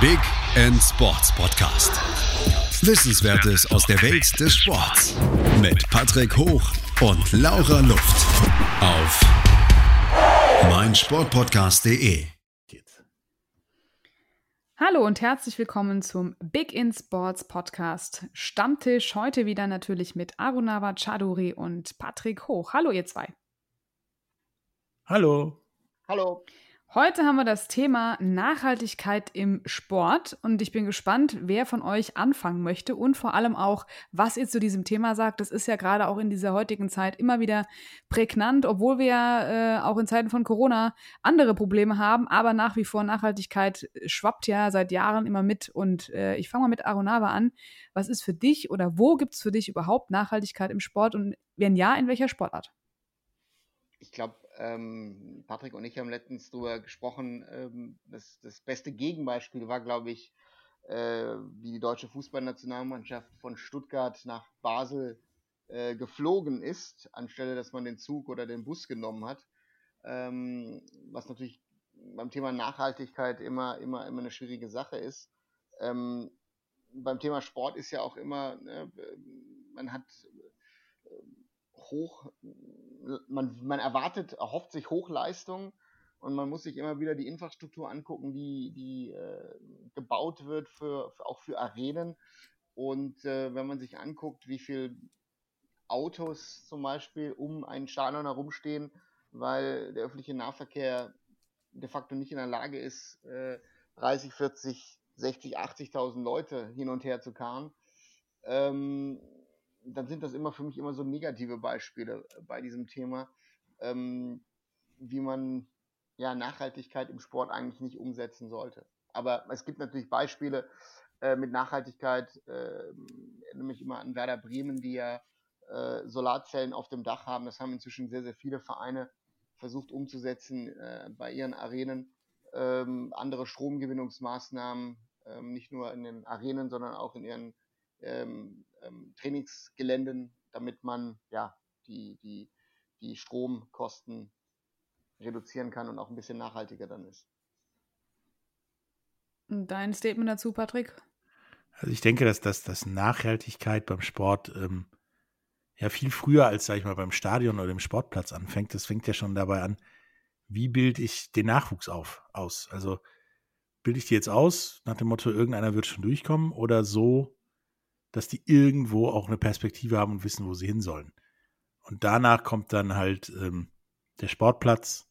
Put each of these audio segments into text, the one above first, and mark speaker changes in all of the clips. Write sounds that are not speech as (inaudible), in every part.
Speaker 1: Big End Sports Podcast. Wissenswertes aus der Welt des Sports mit Patrick Hoch und Laura Luft auf meinsportpodcast.de.
Speaker 2: Hallo und herzlich willkommen zum Big in Sports Podcast Stammtisch. Heute wieder natürlich mit Arunava Chaduri und Patrick Hoch. Hallo, ihr zwei.
Speaker 3: Hallo.
Speaker 4: Hallo.
Speaker 2: Heute haben wir das Thema Nachhaltigkeit im Sport und ich bin gespannt, wer von euch anfangen möchte und vor allem auch, was ihr zu diesem Thema sagt. Das ist ja gerade auch in dieser heutigen Zeit immer wieder prägnant, obwohl wir äh, auch in Zeiten von Corona andere Probleme haben, aber nach wie vor Nachhaltigkeit schwappt ja seit Jahren immer mit und äh, ich fange mal mit Arunava an. Was ist für dich oder wo gibt es für dich überhaupt Nachhaltigkeit im Sport und wenn ja, in welcher Sportart?
Speaker 4: Ich glaube, ähm, Patrick und ich haben letztens darüber gesprochen, ähm, das, das beste Gegenbeispiel war, glaube ich, äh, wie die deutsche Fußballnationalmannschaft von Stuttgart nach Basel äh, geflogen ist, anstelle dass man den Zug oder den Bus genommen hat. Ähm, was natürlich beim Thema Nachhaltigkeit immer, immer, immer eine schwierige Sache ist. Ähm, beim Thema Sport ist ja auch immer, ne, man hat hoch, man, man erwartet, erhofft sich Hochleistung und man muss sich immer wieder die Infrastruktur angucken, die, die äh, gebaut wird, für, für, auch für Arenen. Und äh, wenn man sich anguckt, wie viele Autos zum Beispiel um einen Stadion herumstehen, weil der öffentliche Nahverkehr de facto nicht in der Lage ist, äh, 30, 40, 60, 80.000 Leute hin und her zu karren, ähm, dann sind das immer für mich immer so negative Beispiele bei diesem Thema, ähm, wie man ja Nachhaltigkeit im Sport eigentlich nicht umsetzen sollte. Aber es gibt natürlich Beispiele äh, mit Nachhaltigkeit, äh, nämlich immer an Werder Bremen, die ja äh, Solarzellen auf dem Dach haben. Das haben inzwischen sehr, sehr viele Vereine versucht umzusetzen äh, bei ihren Arenen. Ähm, andere Stromgewinnungsmaßnahmen, ähm, nicht nur in den Arenen, sondern auch in ihren ähm, ähm, Trainingsgeländen, damit man ja die, die, die Stromkosten reduzieren kann und auch ein bisschen nachhaltiger dann ist.
Speaker 2: Dein Statement dazu, Patrick?
Speaker 3: Also ich denke, dass, dass, dass Nachhaltigkeit beim Sport ähm, ja viel früher als, sag ich mal, beim Stadion oder dem Sportplatz anfängt. Das fängt ja schon dabei an, wie bilde ich den Nachwuchs auf, aus? Also bilde ich die jetzt aus, nach dem Motto, irgendeiner wird schon durchkommen oder so, dass die irgendwo auch eine Perspektive haben und wissen, wo sie hin sollen. Und danach kommt dann halt ähm, der Sportplatz,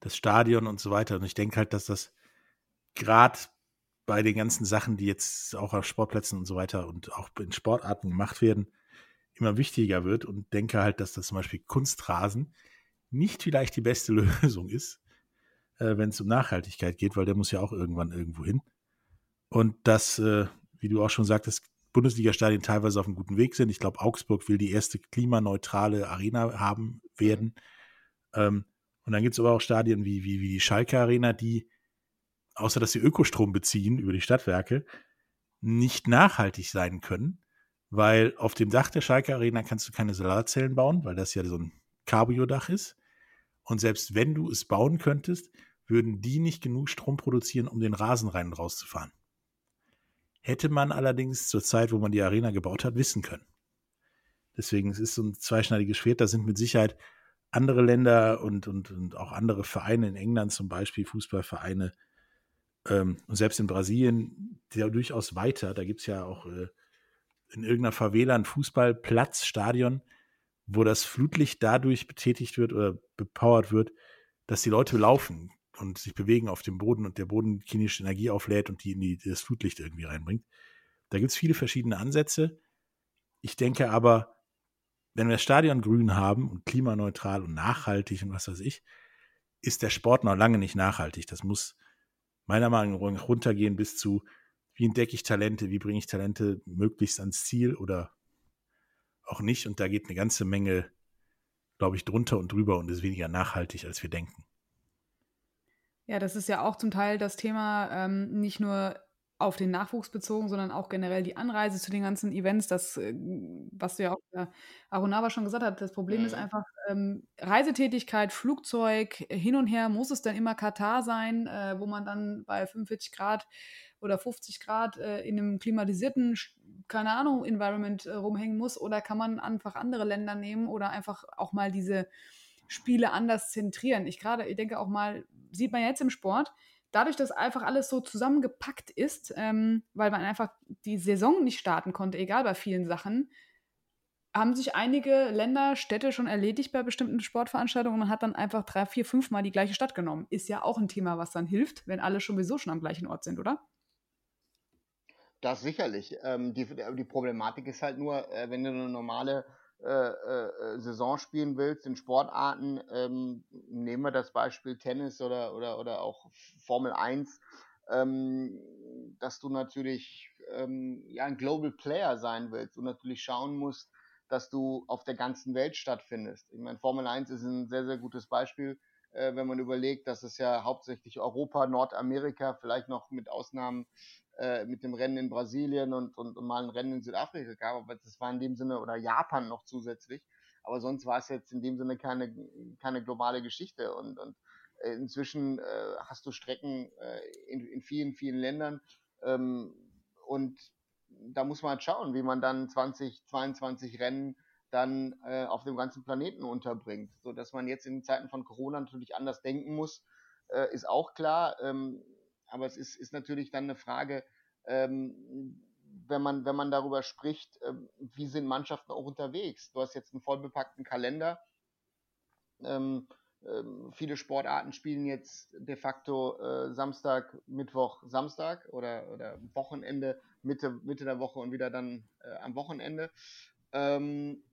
Speaker 3: das Stadion und so weiter. Und ich denke halt, dass das gerade bei den ganzen Sachen, die jetzt auch auf Sportplätzen und so weiter und auch in Sportarten gemacht werden, immer wichtiger wird und denke halt, dass das zum Beispiel Kunstrasen nicht vielleicht die beste (laughs) Lösung ist, äh, wenn es um Nachhaltigkeit geht, weil der muss ja auch irgendwann irgendwo hin. Und das, äh, wie du auch schon sagtest, Bundesliga-Stadien teilweise auf einem guten Weg sind. Ich glaube, Augsburg will die erste klimaneutrale Arena haben werden. Ähm, und dann gibt es aber auch Stadien wie, wie, wie die Schalke Arena, die, außer dass sie Ökostrom beziehen über die Stadtwerke, nicht nachhaltig sein können, weil auf dem Dach der Schalke Arena kannst du keine Solarzellen bauen, weil das ja so ein Cabrio-Dach ist. Und selbst wenn du es bauen könntest, würden die nicht genug Strom produzieren, um den Rasen rein und raus zu fahren. Hätte man allerdings zur Zeit, wo man die Arena gebaut hat, wissen können. Deswegen es ist so ein zweischneidiges Schwert. Da sind mit Sicherheit andere Länder und, und, und auch andere Vereine in England zum Beispiel, Fußballvereine ähm, und selbst in Brasilien ja durchaus weiter. Da gibt es ja auch äh, in irgendeiner Favela ein Fußballplatz, Stadion, wo das Flutlicht dadurch betätigt wird oder bepowert wird, dass die Leute laufen und sich bewegen auf dem Boden und der Boden kinetische Energie auflädt und die in die, das Flutlicht irgendwie reinbringt. Da gibt es viele verschiedene Ansätze. Ich denke aber, wenn wir das Stadion grün haben und klimaneutral und nachhaltig und was weiß ich, ist der Sport noch lange nicht nachhaltig. Das muss meiner Meinung nach runtergehen bis zu, wie entdecke ich Talente, wie bringe ich Talente möglichst ans Ziel oder auch nicht. Und da geht eine ganze Menge, glaube ich, drunter und drüber und ist weniger nachhaltig, als wir denken.
Speaker 2: Ja, das ist ja auch zum Teil das Thema, ähm, nicht nur auf den Nachwuchs bezogen, sondern auch generell die Anreise zu den ganzen Events. Das, äh, was du ja auch äh, Arunava schon gesagt hat, das Problem mhm. ist einfach ähm, Reisetätigkeit, Flugzeug, hin und her muss es dann immer Katar sein, äh, wo man dann bei 45 Grad oder 50 Grad äh, in einem klimatisierten, keine Ahnung, Environment äh, rumhängen muss? Oder kann man einfach andere Länder nehmen oder einfach auch mal diese Spiele anders zentrieren? Ich gerade, ich denke auch mal, sieht man jetzt im Sport, dadurch, dass einfach alles so zusammengepackt ist, ähm, weil man einfach die Saison nicht starten konnte, egal bei vielen Sachen, haben sich einige Länder, Städte schon erledigt bei bestimmten Sportveranstaltungen und hat dann einfach drei, vier, fünf Mal die gleiche Stadt genommen. Ist ja auch ein Thema, was dann hilft, wenn alle sowieso schon am gleichen Ort sind, oder?
Speaker 4: Das sicherlich. Ähm, die, die Problematik ist halt nur, äh, wenn du eine normale äh, äh, Saison spielen willst in Sportarten, ähm, nehmen wir das Beispiel Tennis oder, oder, oder auch Formel 1, ähm, dass du natürlich ähm, ja, ein Global Player sein willst und natürlich schauen musst, dass du auf der ganzen Welt stattfindest. Ich meine, Formel 1 ist ein sehr, sehr gutes Beispiel, äh, wenn man überlegt, dass es ja hauptsächlich Europa, Nordamerika, vielleicht noch mit Ausnahmen äh, mit dem Rennen in Brasilien und, und, und, mal ein Rennen in Südafrika gab, aber das war in dem Sinne, oder Japan noch zusätzlich, aber sonst war es jetzt in dem Sinne keine, keine globale Geschichte und, und äh, inzwischen äh, hast du Strecken äh, in, in vielen, vielen Ländern ähm, und da muss man halt schauen, wie man dann 20, 22 Rennen dann äh, auf dem ganzen Planeten unterbringt. So dass man jetzt in Zeiten von Corona natürlich anders denken muss, äh, ist auch klar. Ähm, aber es ist, ist natürlich dann eine Frage, ähm, wenn man, wenn man darüber spricht, ähm, wie sind Mannschaften auch unterwegs? Du hast jetzt einen vollbepackten Kalender. Ähm, ähm, viele Sportarten spielen jetzt de facto äh, Samstag, Mittwoch, Samstag oder, oder Wochenende, Mitte, Mitte der Woche und wieder dann äh, am Wochenende. Ähm,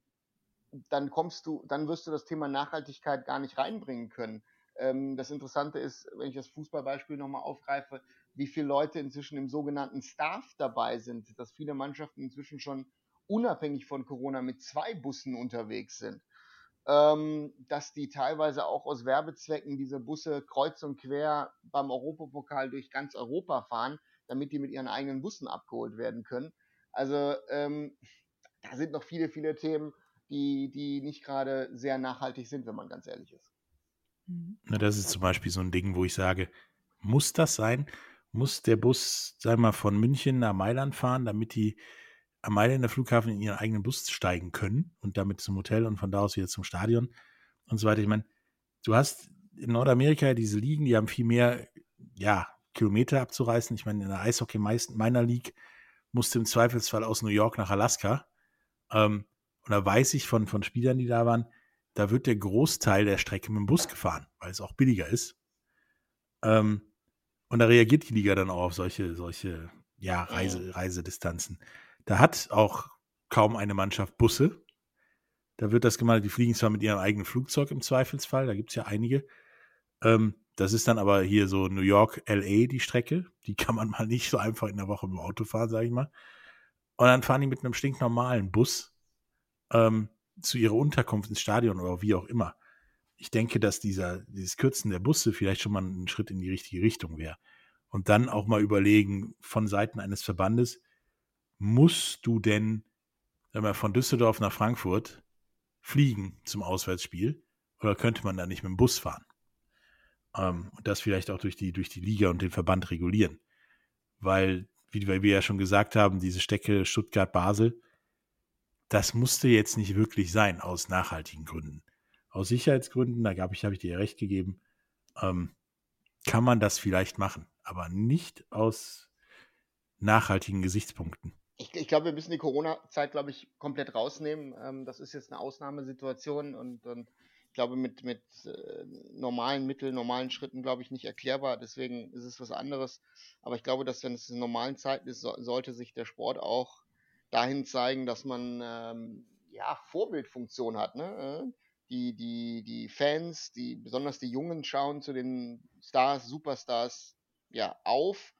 Speaker 4: dann kommst du, dann wirst du das Thema Nachhaltigkeit gar nicht reinbringen können. Ähm, das Interessante ist, wenn ich das Fußballbeispiel nochmal aufgreife, wie viele Leute inzwischen im sogenannten Staff dabei sind, dass viele Mannschaften inzwischen schon unabhängig von Corona mit zwei Bussen unterwegs sind. Ähm, dass die teilweise auch aus Werbezwecken diese Busse kreuz und quer beim Europapokal durch ganz Europa fahren, damit die mit ihren eigenen Bussen abgeholt werden können. Also ähm, da sind noch viele, viele Themen, die, die nicht gerade sehr nachhaltig sind, wenn man ganz ehrlich ist.
Speaker 3: Mhm. Na, das ist zum Beispiel so ein Ding, wo ich sage, muss das sein? Muss der Bus, sagen wir mal, von München nach Mailand fahren, damit die am Mailänder Flughafen in ihren eigenen Bus steigen können und damit zum Hotel und von da aus wieder zum Stadion und so weiter. Ich meine, du hast in Nordamerika diese Ligen, die haben viel mehr, ja, Kilometer abzureißen. Ich meine, in der Eishockey meiner League musste im Zweifelsfall aus New York nach Alaska. Ähm, und da weiß ich von, von Spielern, die da waren, da wird der Großteil der Strecke mit dem Bus gefahren, weil es auch billiger ist. Ähm, und da reagiert die Liga dann auch auf solche, solche ja, Reise, Reisedistanzen. Da hat auch kaum eine Mannschaft Busse. Da wird das gemacht, die fliegen zwar mit ihrem eigenen Flugzeug im Zweifelsfall, da gibt es ja einige. Ähm, das ist dann aber hier so New York, LA die Strecke. Die kann man mal nicht so einfach in der Woche mit dem Auto fahren, sage ich mal. Und dann fahren die mit einem stinknormalen Bus ähm, zu ihrer Unterkunft ins Stadion oder wie auch immer. Ich denke, dass dieser, dieses Kürzen der Busse vielleicht schon mal ein Schritt in die richtige Richtung wäre. Und dann auch mal überlegen, von Seiten eines Verbandes, musst du denn wenn wir von Düsseldorf nach Frankfurt fliegen zum Auswärtsspiel oder könnte man da nicht mit dem Bus fahren? Ähm, und das vielleicht auch durch die, durch die Liga und den Verband regulieren. Weil, wie wir ja schon gesagt haben, diese Stecke Stuttgart-Basel, das musste jetzt nicht wirklich sein aus nachhaltigen Gründen. Aus Sicherheitsgründen, da habe ich, hab ich dir recht gegeben, ähm, kann man das vielleicht machen, aber nicht aus nachhaltigen Gesichtspunkten.
Speaker 4: Ich, ich glaube, wir müssen die Corona-Zeit, glaube ich, komplett rausnehmen. Ähm, das ist jetzt eine Ausnahmesituation und, und ich glaube, mit, mit äh, normalen Mitteln, normalen Schritten, glaube ich, nicht erklärbar. Deswegen ist es was anderes. Aber ich glaube, dass wenn es in normalen Zeiten ist, so, sollte sich der Sport auch dahin zeigen, dass man ähm, ja Vorbildfunktion hat. Ne? Äh, die, die, die Fans, die, besonders die Jungen, schauen zu den Stars, Superstars ja auf.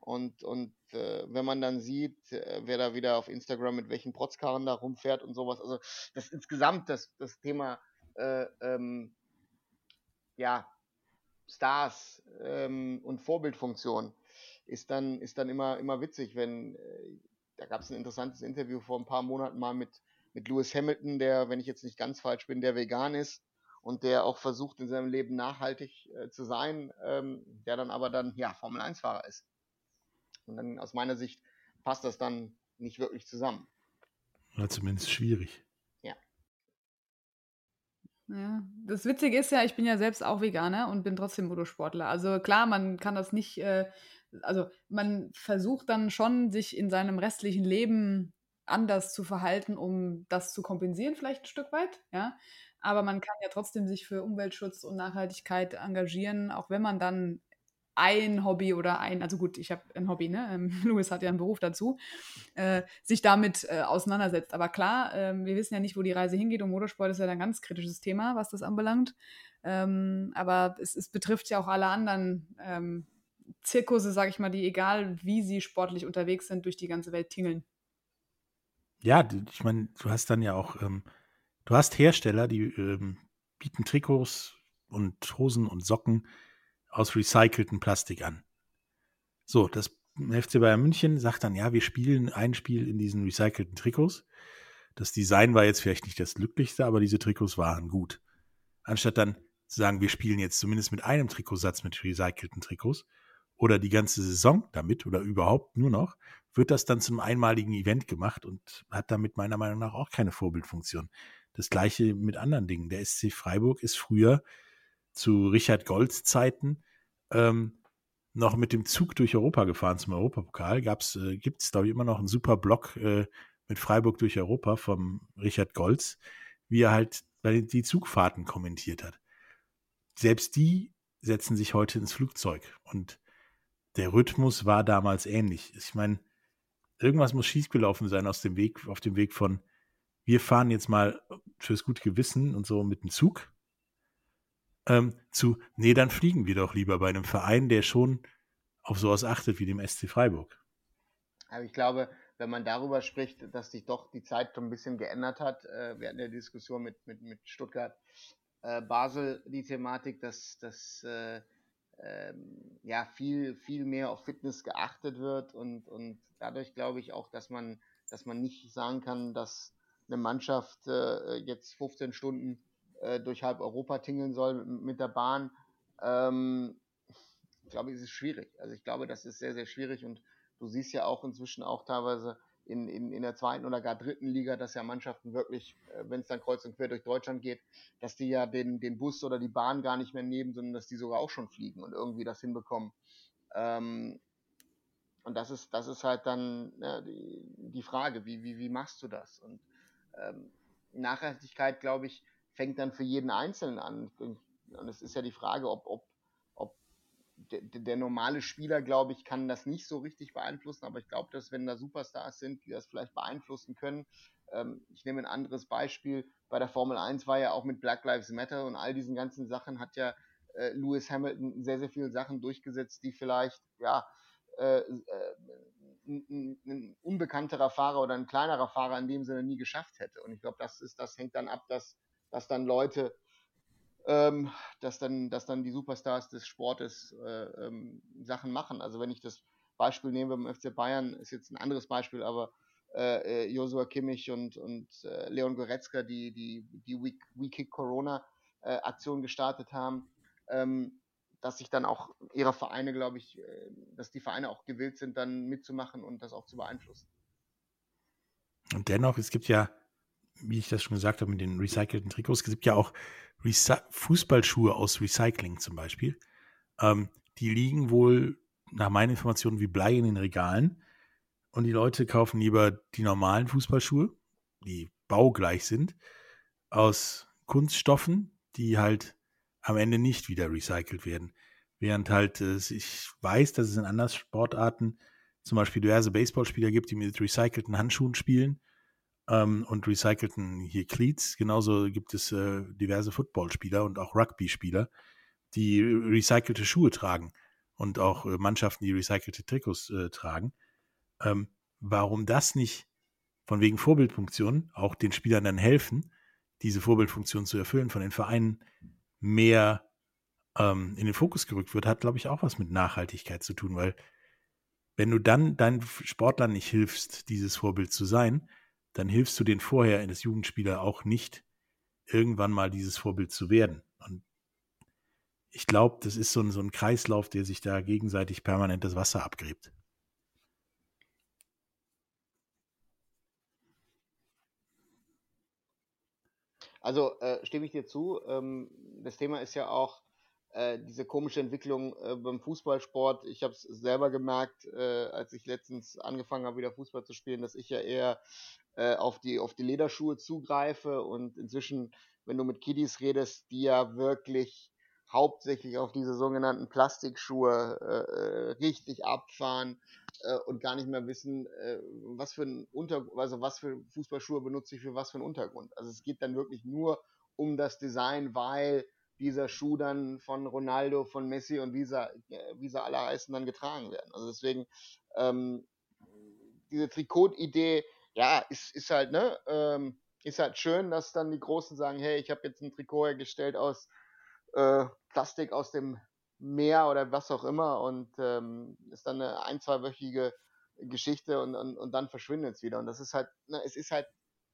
Speaker 4: Und, und äh, wenn man dann sieht, äh, wer da wieder auf Instagram mit welchen Protzkarren da rumfährt und sowas, also das insgesamt das, das Thema äh, ähm, ja, Stars ähm, und Vorbildfunktion ist dann, ist dann immer, immer witzig, wenn, äh, da gab es ein interessantes Interview vor ein paar Monaten mal mit, mit Lewis Hamilton, der, wenn ich jetzt nicht ganz falsch bin, der vegan ist und der auch versucht in seinem Leben nachhaltig äh, zu sein, ähm, der dann aber dann, ja, Formel 1-Fahrer ist. Und dann aus meiner Sicht passt das dann nicht wirklich zusammen.
Speaker 3: Oder zumindest schwierig.
Speaker 4: Ja.
Speaker 2: Ja, das Witzige ist ja, ich bin ja selbst auch Veganer und bin trotzdem Motorsportler. Also klar, man kann das nicht, äh, also man versucht dann schon, sich in seinem restlichen Leben anders zu verhalten, um das zu kompensieren, vielleicht ein Stück weit, ja. Aber man kann ja trotzdem sich für Umweltschutz und Nachhaltigkeit engagieren, auch wenn man dann ein Hobby oder ein, also gut, ich habe ein Hobby, ne? Ähm, (laughs) Louis hat ja einen Beruf dazu, äh, sich damit äh, auseinandersetzt. Aber klar, äh, wir wissen ja nicht, wo die Reise hingeht und Motorsport ist ja ein ganz kritisches Thema, was das anbelangt. Ähm, aber es, es, betrifft ja auch alle anderen ähm, Zirkusse, sage ich mal, die egal wie sie sportlich unterwegs sind, durch die ganze Welt tingeln.
Speaker 3: Ja, ich meine, du hast dann ja auch, ähm, du hast Hersteller, die ähm, bieten Trikots und Hosen und Socken aus recyceltem Plastik an. So, das FC Bayern München sagt dann, ja, wir spielen ein Spiel in diesen recycelten Trikots. Das Design war jetzt vielleicht nicht das glücklichste, aber diese Trikots waren gut. Anstatt dann zu sagen, wir spielen jetzt zumindest mit einem Trikotsatz mit recycelten Trikots oder die ganze Saison damit oder überhaupt nur noch, wird das dann zum einmaligen Event gemacht und hat damit meiner Meinung nach auch keine Vorbildfunktion. Das gleiche mit anderen Dingen. Der SC Freiburg ist früher zu Richard Golds Zeiten ähm, noch mit dem Zug durch Europa gefahren zum Europapokal. äh, Gibt es, glaube ich, immer noch einen super Blog äh, mit Freiburg durch Europa vom Richard Golds, wie er halt die Zugfahrten kommentiert hat. Selbst die setzen sich heute ins Flugzeug und der Rhythmus war damals ähnlich. Ich meine, irgendwas muss schiefgelaufen sein aus dem Weg, auf dem Weg von wir fahren jetzt mal fürs gute Gewissen und so mit dem Zug ähm, zu, nee, dann fliegen wir doch lieber bei einem Verein, der schon auf sowas achtet wie dem SC Freiburg.
Speaker 4: Aber ich glaube, wenn man darüber spricht, dass sich doch die Zeit schon ein bisschen geändert hat, äh, wir hatten ja Diskussion mit, mit, mit Stuttgart, äh, Basel die Thematik, dass, dass äh, ähm, ja viel, viel mehr auf Fitness geachtet wird und, und dadurch glaube ich auch, dass man, dass man nicht sagen kann, dass eine Mannschaft äh, jetzt 15 Stunden äh, durch halb Europa tingeln soll mit, mit der Bahn. Ähm, ich glaube, es ist schwierig. Also ich glaube, das ist sehr, sehr schwierig und du siehst ja auch inzwischen auch teilweise in, in, in der zweiten oder gar dritten Liga, dass ja Mannschaften wirklich, äh, wenn es dann kreuz und quer durch Deutschland geht, dass die ja den, den Bus oder die Bahn gar nicht mehr nehmen, sondern dass die sogar auch schon fliegen und irgendwie das hinbekommen. Ähm, und das ist, das ist halt dann ja, die, die Frage, wie, wie, wie machst du das? Und ähm, Nachhaltigkeit, glaube ich, fängt dann für jeden Einzelnen an. Und es ist ja die Frage, ob, ob der, der normale Spieler, glaube ich, kann das nicht so richtig beeinflussen, aber ich glaube, dass wenn da Superstars sind, die das vielleicht beeinflussen können, ähm, ich nehme ein anderes Beispiel, bei der Formel 1 war ja auch mit Black Lives Matter und all diesen ganzen Sachen hat ja äh, Lewis Hamilton sehr, sehr viele Sachen durchgesetzt, die vielleicht, ja, äh, äh, ein, unbekannterer Fahrer oder ein kleinerer Fahrer in dem Sinne nie geschafft hätte. Und ich glaube, das ist, das hängt dann ab, dass dass dann Leute, ähm, dass dann, dass dann die Superstars des Sportes äh, ähm, Sachen machen. Also wenn ich das Beispiel nehme beim FC Bayern, ist jetzt ein anderes Beispiel, aber äh, äh, Joshua Kimmich und, und äh, Leon Goretzka, die die, die We, We Kick Corona äh, Aktion gestartet haben, ähm, dass sich dann auch ihre Vereine, glaube ich, äh, dass die Vereine auch gewillt sind, dann mitzumachen und das auch zu beeinflussen.
Speaker 3: Und dennoch, es gibt ja wie ich das schon gesagt habe, mit den recycelten Trikots. Es gibt ja auch Recy Fußballschuhe aus Recycling zum Beispiel. Ähm, die liegen wohl nach meinen Informationen wie Blei in den Regalen. Und die Leute kaufen lieber die normalen Fußballschuhe, die baugleich sind, aus Kunststoffen, die halt am Ende nicht wieder recycelt werden. Während halt äh, ich weiß, dass es in anderen Sportarten zum Beispiel diverse Baseballspieler gibt, die mit recycelten Handschuhen spielen ähm, und recycelten hier Cleats. Genauso gibt es äh, diverse Footballspieler und auch Rugby-Spieler, die recycelte Schuhe tragen und auch äh, Mannschaften, die recycelte Trikots äh, tragen. Ähm, warum das nicht von wegen Vorbildfunktion auch den Spielern dann helfen, diese Vorbildfunktion zu erfüllen, von den Vereinen mehr ähm, in den Fokus gerückt wird, hat, glaube ich, auch was mit Nachhaltigkeit zu tun, weil wenn du dann deinen Sportlern nicht hilfst, dieses Vorbild zu sein, dann hilfst du den vorher das Jugendspieler auch nicht, irgendwann mal dieses Vorbild zu werden. Und ich glaube, das ist so ein, so ein Kreislauf, der sich da gegenseitig permanent das Wasser abgräbt.
Speaker 4: Also äh, stimme ich dir zu. Ähm, das Thema ist ja auch äh, diese komische Entwicklung äh, beim Fußballsport. Ich habe es selber gemerkt, äh, als ich letztens angefangen habe, wieder Fußball zu spielen, dass ich ja eher äh, auf, die, auf die Lederschuhe zugreife und inzwischen, wenn du mit Kiddies redest, die ja wirklich hauptsächlich auf diese sogenannten Plastikschuhe äh, richtig abfahren und gar nicht mehr wissen, was für ein Unter also was für Fußballschuhe benutze ich für was für einen Untergrund. Also es geht dann wirklich nur um das Design, weil dieser Schuh dann von Ronaldo, von Messi und wie sie, wie sie alle heißen, dann getragen werden. Also deswegen, ähm, diese Trikot-Idee, ja, ist, ist halt, ne, ähm, ist halt schön, dass dann die Großen sagen, hey, ich habe jetzt ein Trikot hergestellt aus äh, Plastik aus dem Meer oder was auch immer und ähm, ist dann eine ein-, zweiwöchige Geschichte und, und, und dann verschwindet es wieder. Und das ist halt, ne, es ist halt,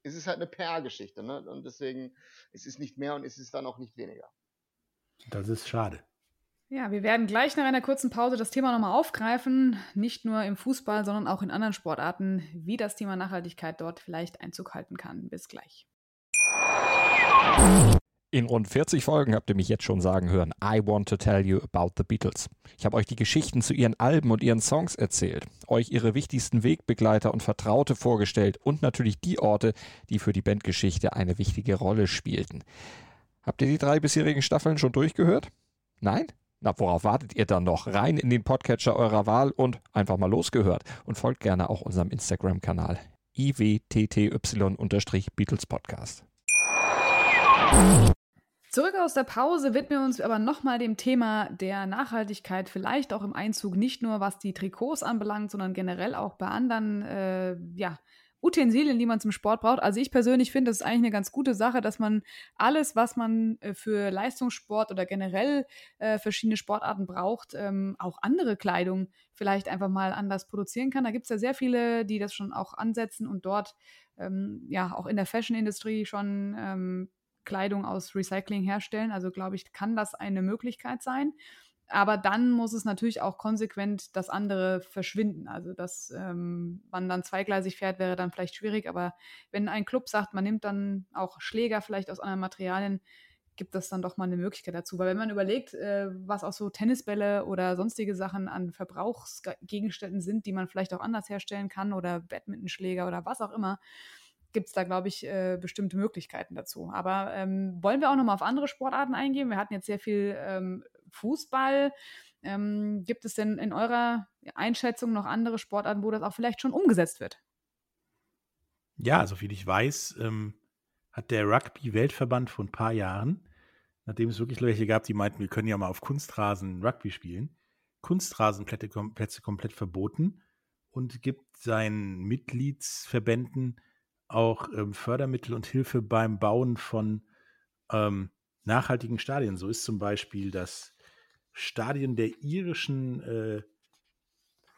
Speaker 4: es ist halt eine PR-Geschichte, ne? Und deswegen, es ist nicht mehr und es ist dann auch nicht weniger.
Speaker 3: Das ist schade.
Speaker 2: Ja, wir werden gleich nach einer kurzen Pause das Thema nochmal aufgreifen, nicht nur im Fußball, sondern auch in anderen Sportarten, wie das Thema Nachhaltigkeit dort vielleicht Einzug halten kann. Bis gleich.
Speaker 5: In rund 40 Folgen habt ihr mich jetzt schon sagen hören, I want to tell you about the Beatles. Ich habe euch die Geschichten zu ihren Alben und ihren Songs erzählt, euch ihre wichtigsten Wegbegleiter und Vertraute vorgestellt und natürlich die Orte, die für die Bandgeschichte eine wichtige Rolle spielten. Habt ihr die drei bisherigen Staffeln schon durchgehört? Nein? Na, worauf wartet ihr dann noch? Rein in den Podcatcher eurer Wahl und einfach mal losgehört. Und folgt gerne auch unserem Instagram-Kanal iwtty-Beatles Podcast.
Speaker 2: Zurück aus der Pause widmen wir uns aber nochmal dem Thema der Nachhaltigkeit, vielleicht auch im Einzug, nicht nur was die Trikots anbelangt, sondern generell auch bei anderen äh, ja, Utensilien, die man zum Sport braucht. Also ich persönlich finde, das ist eigentlich eine ganz gute Sache, dass man alles, was man äh, für Leistungssport oder generell äh, verschiedene Sportarten braucht, ähm, auch andere Kleidung vielleicht einfach mal anders produzieren kann. Da gibt es ja sehr viele, die das schon auch ansetzen und dort ähm, ja auch in der Fashion-Industrie schon ähm, Kleidung aus Recycling herstellen. Also glaube ich, kann das eine Möglichkeit sein. Aber dann muss es natürlich auch konsequent das andere verschwinden. Also, dass ähm, man dann zweigleisig fährt, wäre dann vielleicht schwierig. Aber wenn ein Club sagt, man nimmt dann auch Schläger vielleicht aus anderen Materialien, gibt das dann doch mal eine Möglichkeit dazu. Weil wenn man überlegt, äh, was auch so Tennisbälle oder sonstige Sachen an Verbrauchsgegenständen sind, die man vielleicht auch anders herstellen kann oder Badmintonschläger oder was auch immer, gibt es da, glaube ich, äh, bestimmte Möglichkeiten dazu. Aber ähm, wollen wir auch noch mal auf andere Sportarten eingehen? Wir hatten jetzt sehr viel ähm, Fußball. Ähm, gibt es denn in eurer Einschätzung noch andere Sportarten, wo das auch vielleicht schon umgesetzt wird?
Speaker 3: Ja, soviel ich weiß, ähm, hat der Rugby-Weltverband vor ein paar Jahren, nachdem es wirklich welche gab, die meinten, wir können ja mal auf Kunstrasen Rugby spielen, Kunstrasenplätze Plätze komplett verboten und gibt seinen Mitgliedsverbänden auch ähm, Fördermittel und Hilfe beim Bauen von ähm, nachhaltigen Stadien. So ist zum Beispiel das Stadion der irischen äh,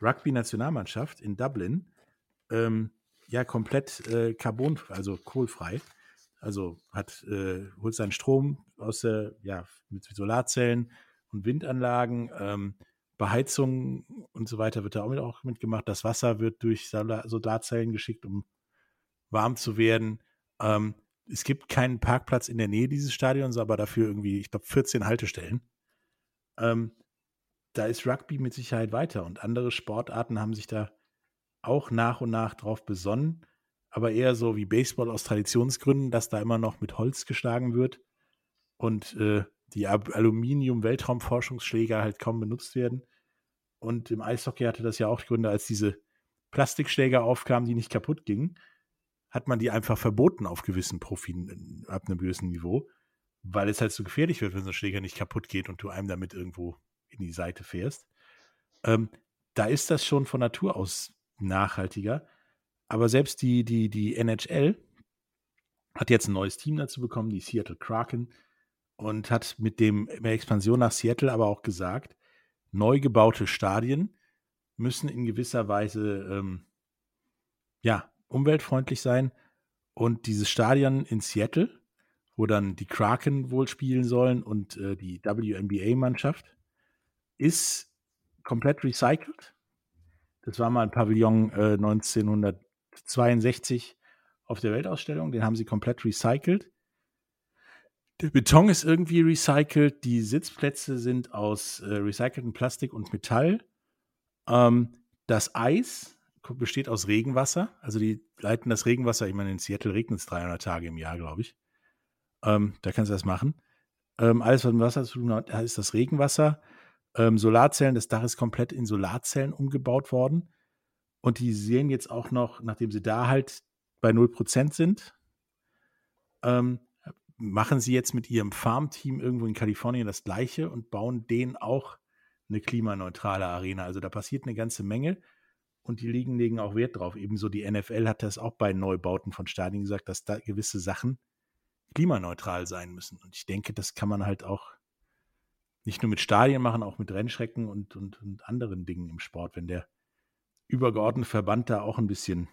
Speaker 3: Rugby-Nationalmannschaft in Dublin ähm, ja komplett äh, Carbon, also kohlfrei. Also hat, äh, holt seinen Strom aus der, ja, mit Solarzellen und Windanlagen, ähm, Beheizung und so weiter wird da auch, mit, auch mitgemacht. Das Wasser wird durch Solarzellen geschickt, um warm zu werden. Ähm, es gibt keinen Parkplatz in der Nähe dieses Stadions, aber dafür irgendwie, ich glaube, 14 Haltestellen. Ähm, da ist Rugby mit Sicherheit weiter und andere Sportarten haben sich da auch nach und nach drauf besonnen, aber eher so wie Baseball aus Traditionsgründen, dass da immer noch mit Holz geschlagen wird und äh, die Aluminium-Weltraumforschungsschläger halt kaum benutzt werden. Und im Eishockey hatte das ja auch Gründe, als diese Plastikschläger aufkamen, die nicht kaputt gingen hat man die einfach verboten auf gewissen Profilen ab einem gewissen Niveau, weil es halt so gefährlich wird, wenn so ein Schläger nicht kaputt geht und du einem damit irgendwo in die Seite fährst. Ähm, da ist das schon von Natur aus nachhaltiger. Aber selbst die, die, die NHL hat jetzt ein neues Team dazu bekommen, die Seattle Kraken, und hat mit dem mit der Expansion nach Seattle aber auch gesagt, neu gebaute Stadien müssen in gewisser Weise ähm, ja, umweltfreundlich sein. Und dieses Stadion in Seattle, wo dann die Kraken wohl spielen sollen und äh, die WNBA-Mannschaft, ist komplett recycelt. Das war mal ein Pavillon äh, 1962 auf der Weltausstellung. Den haben sie komplett recycelt. Der Beton ist irgendwie recycelt. Die Sitzplätze sind aus äh, recyceltem Plastik und Metall. Ähm, das Eis besteht aus Regenwasser. Also die leiten das Regenwasser, ich meine, in Seattle regnet es 300 Tage im Jahr, glaube ich. Ähm, da kannst du das machen. Ähm, alles, was mit Wasser zu tun hat, ist das Regenwasser. Ähm, Solarzellen, das Dach ist komplett in Solarzellen umgebaut worden. Und die sehen jetzt auch noch, nachdem sie da halt bei 0% sind, ähm, machen sie jetzt mit ihrem Farmteam irgendwo in Kalifornien das gleiche und bauen denen auch eine klimaneutrale Arena. Also da passiert eine ganze Menge und die Ligen legen auch Wert drauf. Ebenso die NFL hat das auch bei Neubauten von Stadien gesagt, dass da gewisse Sachen klimaneutral sein müssen. Und ich denke, das kann man halt auch nicht nur mit Stadien machen, auch mit Rennschrecken und, und, und anderen Dingen im Sport, wenn der übergeordnete Verband da auch ein bisschen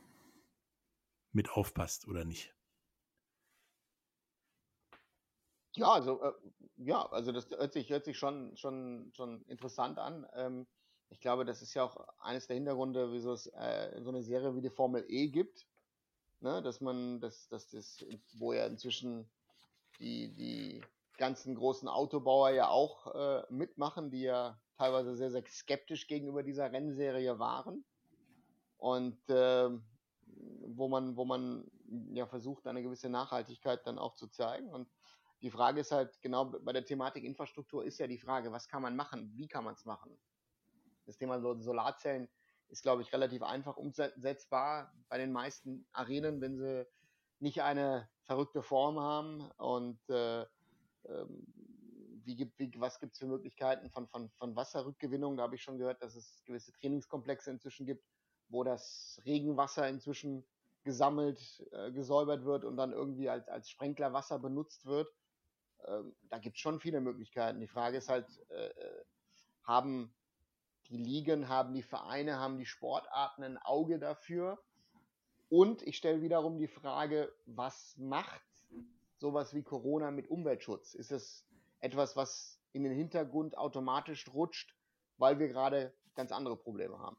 Speaker 3: mit aufpasst oder nicht.
Speaker 4: Ja, also äh, ja, also das hört sich, hört sich schon, schon, schon interessant an. Ähm, ich glaube, das ist ja auch eines der Hintergründe, wieso es äh, so eine Serie wie die Formel E gibt. Ne? Dass man, dass, dass das, wo ja inzwischen die, die ganzen großen Autobauer ja auch äh, mitmachen, die ja teilweise sehr, sehr skeptisch gegenüber dieser Rennserie waren. Und äh, wo man, wo man ja versucht, eine gewisse Nachhaltigkeit dann auch zu zeigen. Und die Frage ist halt, genau bei der Thematik Infrastruktur ist ja die Frage, was kann man machen? Wie kann man es machen? Das Thema Solarzellen ist, glaube ich, relativ einfach umsetzbar bei den meisten Arenen, wenn sie nicht eine verrückte Form haben und äh, ähm, wie wie, was gibt es für Möglichkeiten von, von, von Wasserrückgewinnung? Da habe ich schon gehört, dass es gewisse Trainingskomplexe inzwischen gibt, wo das Regenwasser inzwischen gesammelt, äh, gesäubert wird und dann irgendwie als, als Sprenklerwasser benutzt wird. Ähm, da gibt es schon viele Möglichkeiten. Die Frage ist halt, äh, äh haben die Ligen, haben die Vereine, haben die Sportarten ein Auge dafür? Und ich stelle wiederum die Frage, was macht sowas wie Corona mit Umweltschutz? Ist es etwas, was in den Hintergrund automatisch rutscht, weil wir gerade ganz andere Probleme haben?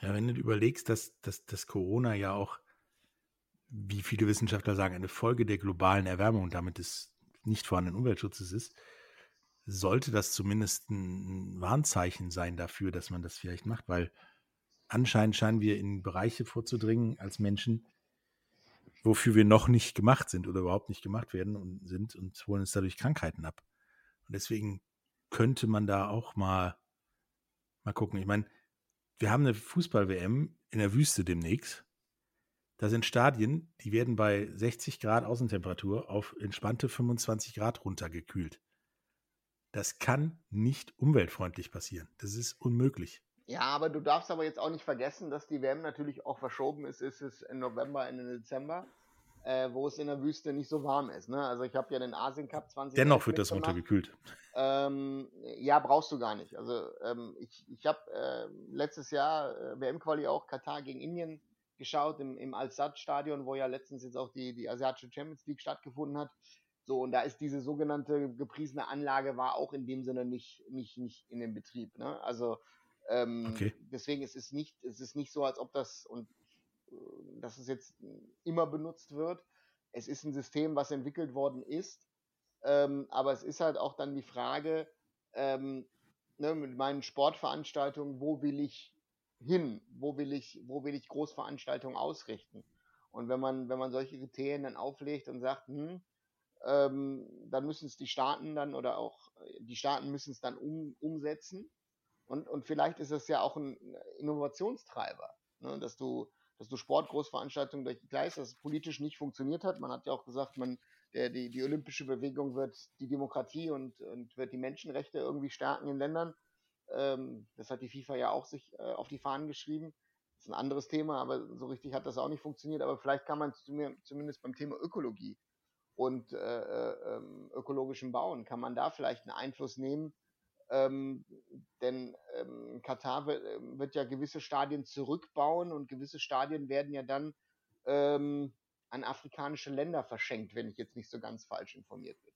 Speaker 3: Ja, wenn du überlegst, dass, dass, dass Corona ja auch, wie viele Wissenschaftler sagen, eine Folge der globalen Erwärmung und damit des nicht vorhandenen Umweltschutzes ist, sollte das zumindest ein Warnzeichen sein dafür, dass man das vielleicht macht, weil anscheinend scheinen wir in Bereiche vorzudringen als Menschen, wofür wir noch nicht gemacht sind oder überhaupt nicht gemacht werden und sind und holen uns dadurch Krankheiten ab. Und deswegen könnte man da auch mal, mal gucken. Ich meine, wir haben eine Fußball-WM in der Wüste demnächst. Da sind Stadien, die werden bei 60 Grad Außentemperatur auf entspannte 25 Grad runtergekühlt. Das kann nicht umweltfreundlich passieren. Das ist unmöglich.
Speaker 4: Ja, aber du darfst aber jetzt auch nicht vergessen, dass die WM natürlich auch verschoben ist. Ist es im November, in den Dezember, äh, wo es in der Wüste nicht so warm ist. Ne? Also ich habe ja den Asien Cup 20.
Speaker 3: Dennoch wird das runtergekühlt.
Speaker 4: Ähm, ja, brauchst du gar nicht. Also ähm, ich, ich habe äh, letztes Jahr äh, WM-Quali auch Katar gegen Indien geschaut im, im Al-Sad-Stadion, wo ja letztens jetzt auch die, die Asiatische Champions League stattgefunden hat. So, und da ist diese sogenannte gepriesene Anlage war auch in dem Sinne nicht, nicht, nicht in dem Betrieb. Ne? Also ähm, okay. deswegen ist es nicht, es ist nicht so, als ob das und äh, dass es jetzt immer benutzt wird. Es ist ein System, was entwickelt worden ist, ähm, aber es ist halt auch dann die Frage, ähm, ne, mit meinen Sportveranstaltungen, wo will ich hin? Wo will ich, wo will ich Großveranstaltungen ausrichten? Und wenn man, wenn man solche Kriterien dann auflegt und sagt, hm, ähm, dann müssen es die Staaten dann oder auch äh, die Staaten müssen es dann um, umsetzen. Und, und vielleicht ist es ja auch ein Innovationstreiber, ne? dass du, dass du Sportgroßveranstaltungen durchgleist, dass es politisch nicht funktioniert hat. Man hat ja auch gesagt, man, der, die, die olympische Bewegung wird die Demokratie und, und wird die Menschenrechte irgendwie stärken in Ländern. Ähm, das hat die FIFA ja auch sich äh, auf die Fahnen geschrieben. Das ist ein anderes Thema, aber so richtig hat das auch nicht funktioniert. Aber vielleicht kann man zumindest beim Thema Ökologie und äh, äh, ähm, ökologischen Bauen, kann man da vielleicht einen Einfluss nehmen, Ähm, denn ähm, Katar wird, ähm, wird, ja gewisse Stadien zurückbauen und gewisse Stadien werden ja dann ähm, an afrikanische Länder verschenkt, wenn ich jetzt nicht so ganz falsch informiert bin.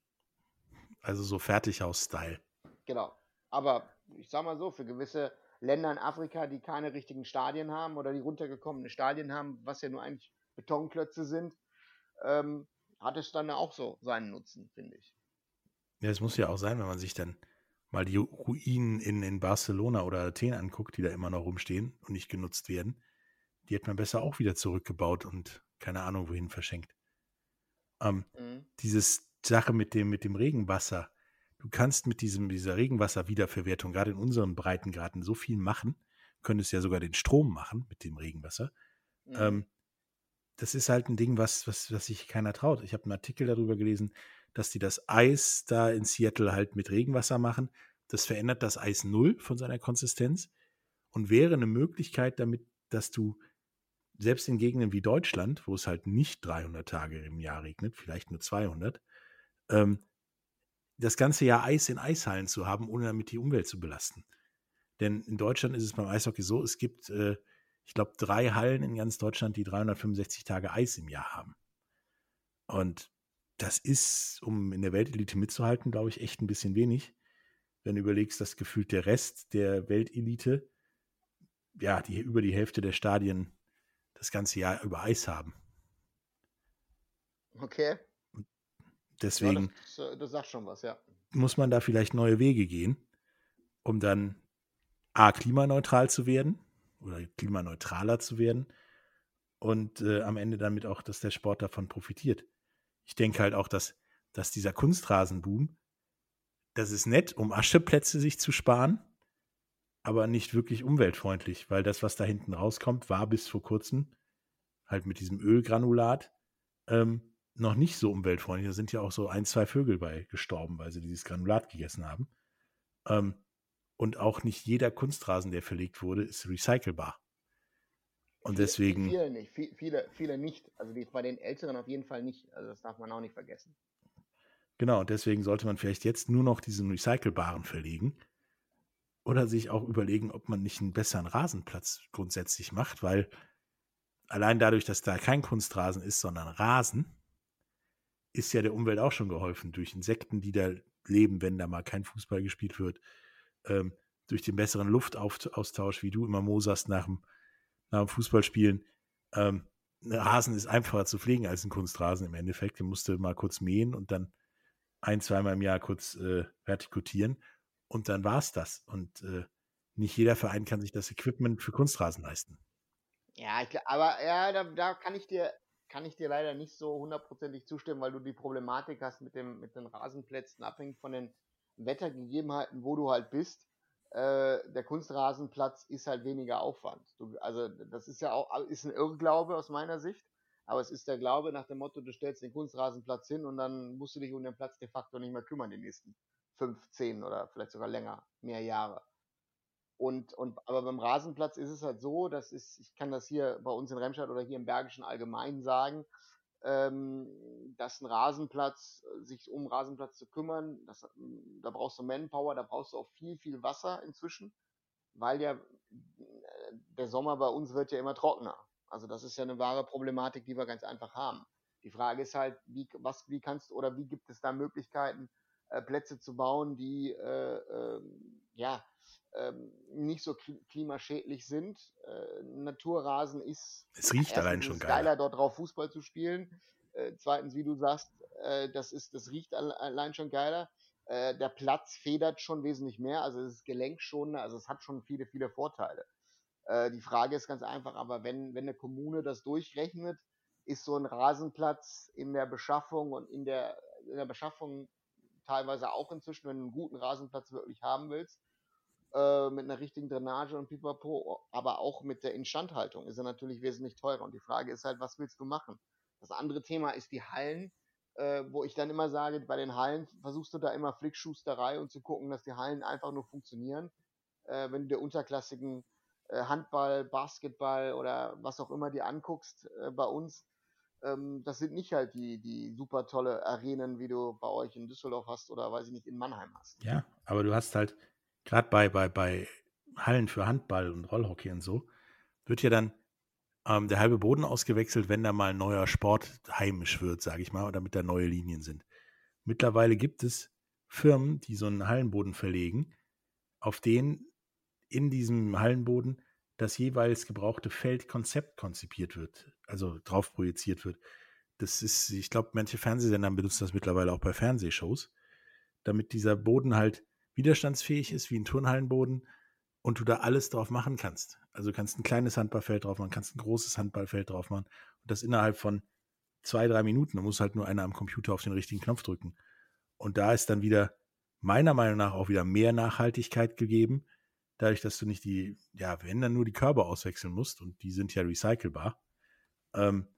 Speaker 3: Also so Fertighaus-Style.
Speaker 4: Genau. Aber ich sag mal so, für gewisse Länder in Afrika, die keine richtigen Stadien haben oder die runtergekommene Stadien haben, was ja nur eigentlich Betonklötze sind, ähm, hat es dann auch so seinen Nutzen, finde ich.
Speaker 3: Ja, es muss ja auch sein, wenn man sich dann mal die Ruinen in, in Barcelona oder Athen anguckt, die da immer noch rumstehen und nicht genutzt werden, die hätte man besser auch wieder zurückgebaut und keine Ahnung wohin verschenkt. Ähm, mhm. Dieses Sache mit dem, mit dem Regenwasser, du kannst mit diesem, dieser Regenwasserwiederverwertung, gerade in unseren Breitengraden, so viel machen, könntest ja sogar den Strom machen mit dem Regenwasser. Mhm. Ähm, das ist halt ein Ding, was, was, was sich keiner traut. Ich habe einen Artikel darüber gelesen, dass die das Eis da in Seattle halt mit Regenwasser machen. Das verändert das Eis null von seiner Konsistenz und wäre eine Möglichkeit damit, dass du selbst in Gegenden wie Deutschland, wo es halt nicht 300 Tage im Jahr regnet, vielleicht nur 200, ähm, das ganze Jahr Eis in Eishallen zu haben, ohne damit die Umwelt zu belasten. Denn in Deutschland ist es beim Eishockey so, es gibt, äh, ich glaube, drei Hallen in ganz Deutschland, die 365 Tage Eis im Jahr haben. Und das ist, um in der Weltelite mitzuhalten, glaube ich, echt ein bisschen wenig. Wenn du überlegst, dass gefühlt der Rest der Weltelite, ja, die, über die Hälfte der Stadien das ganze Jahr über Eis haben.
Speaker 4: Okay.
Speaker 3: Deswegen.
Speaker 4: Ja, das, das sagt schon was, ja.
Speaker 3: Muss man da vielleicht neue Wege gehen, um dann A, klimaneutral zu werden oder klimaneutraler zu werden und äh, am Ende damit auch, dass der Sport davon profitiert. Ich denke halt auch, dass, dass dieser Kunstrasenboom, das ist nett, um Ascheplätze sich zu sparen, aber nicht wirklich umweltfreundlich, weil das, was da hinten rauskommt, war bis vor kurzem halt mit diesem Ölgranulat ähm, noch nicht so umweltfreundlich. Da sind ja auch so ein, zwei Vögel bei gestorben, weil sie dieses Granulat gegessen haben. Ähm, und auch nicht jeder Kunstrasen, der verlegt wurde, ist recycelbar. Und deswegen.
Speaker 4: Viele nicht, viele, viele nicht. Also bei den Älteren auf jeden Fall nicht. Also das darf man auch nicht vergessen.
Speaker 3: Genau, deswegen sollte man vielleicht jetzt nur noch diesen recycelbaren verlegen oder sich auch überlegen, ob man nicht einen besseren Rasenplatz grundsätzlich macht, weil allein dadurch, dass da kein Kunstrasen ist, sondern Rasen, ist ja der Umwelt auch schon geholfen durch Insekten, die da leben, wenn da mal kein Fußball gespielt wird, ähm, durch den besseren Luftaustausch, wie du immer moserst nach dem, nach dem Fußballspielen. Ähm, ein Rasen ist einfacher zu pflegen als ein Kunstrasen im Endeffekt. Den musst du mal kurz mähen und dann ein, zweimal im Jahr kurz äh, vertikutieren und dann war es das. Und äh, nicht jeder Verein kann sich das Equipment für Kunstrasen leisten.
Speaker 4: Ja, ich, aber ja, da, da kann ich dir kann ich dir leider nicht so hundertprozentig zustimmen, weil du die Problematik hast mit dem mit den Rasenplätzen abhängig von den Wettergegebenheiten, wo du halt bist. Äh, der Kunstrasenplatz ist halt weniger Aufwand. Du, also das ist ja auch ist ein Irrglaube aus meiner Sicht, aber es ist der Glaube nach dem Motto, du stellst den Kunstrasenplatz hin und dann musst du dich um den Platz de facto nicht mehr kümmern die nächsten fünf, zehn oder vielleicht sogar länger, mehr Jahre. Und, und, aber beim Rasenplatz ist es halt so, dass ist, ich kann das hier bei uns in Remscheid oder hier im Bergischen allgemein sagen, ähm, dass ein Rasenplatz, sich um Rasenplatz zu kümmern, das, da brauchst du Manpower, da brauchst du auch viel, viel Wasser inzwischen, weil ja der Sommer bei uns wird ja immer trockener. Also das ist ja eine wahre Problematik, die wir ganz einfach haben. Die Frage ist halt, wie, was, wie kannst oder wie gibt es da Möglichkeiten, äh, Plätze zu bauen, die äh, äh, ja ähm, nicht so klimaschädlich sind. Äh, Naturrasen ist
Speaker 3: es riecht allein schon
Speaker 4: geil. geiler, dort drauf Fußball zu spielen. Äh, zweitens, wie du sagst, äh, das ist, das riecht allein schon geiler. der Platz federt schon wesentlich mehr, also es ist gelenkschonender, also es hat schon viele, viele Vorteile. die Frage ist ganz einfach, aber wenn, wenn eine Kommune das durchrechnet, ist so ein Rasenplatz in der Beschaffung und in der, in der Beschaffung teilweise auch inzwischen, wenn du einen guten Rasenplatz wirklich haben willst, äh, mit einer richtigen Drainage und pipapo, aber auch mit der Instandhaltung ist er natürlich wesentlich teurer. Und die Frage ist halt, was willst du machen? Das andere Thema ist die Hallen, äh, wo ich dann immer sage, bei den Hallen versuchst du da immer Flickschusterei und zu gucken, dass die Hallen einfach nur funktionieren. Äh, wenn du dir unterklassigen äh, Handball, Basketball oder was auch immer dir anguckst äh, bei uns, ähm, das sind nicht halt die, die super tolle Arenen, wie du bei euch in Düsseldorf hast oder weiß ich nicht, in Mannheim hast.
Speaker 3: Ja, aber du hast halt, gerade bei, bei, bei Hallen für Handball und Rollhockey und so, wird ja dann ähm, der halbe Boden ausgewechselt, wenn da mal ein neuer Sport heimisch wird, sage ich mal, oder damit da neue Linien sind. Mittlerweile gibt es Firmen, die so einen Hallenboden verlegen, auf den in diesem Hallenboden das jeweils gebrauchte Feldkonzept konzipiert wird, also drauf projiziert wird. Das ist, ich glaube, manche Fernsehsender benutzen das mittlerweile auch bei Fernsehshows, damit dieser Boden halt widerstandsfähig ist wie ein Turnhallenboden und du da alles drauf machen kannst. Also du kannst ein kleines Handballfeld drauf machen, kannst ein großes Handballfeld drauf machen und das innerhalb von zwei, drei Minuten. Da muss halt nur einer am Computer auf den richtigen Knopf drücken. Und da ist dann wieder meiner Meinung nach auch wieder mehr Nachhaltigkeit gegeben, dadurch, dass du nicht die, ja, wenn dann nur die Körper auswechseln musst und die sind ja recycelbar, ähm,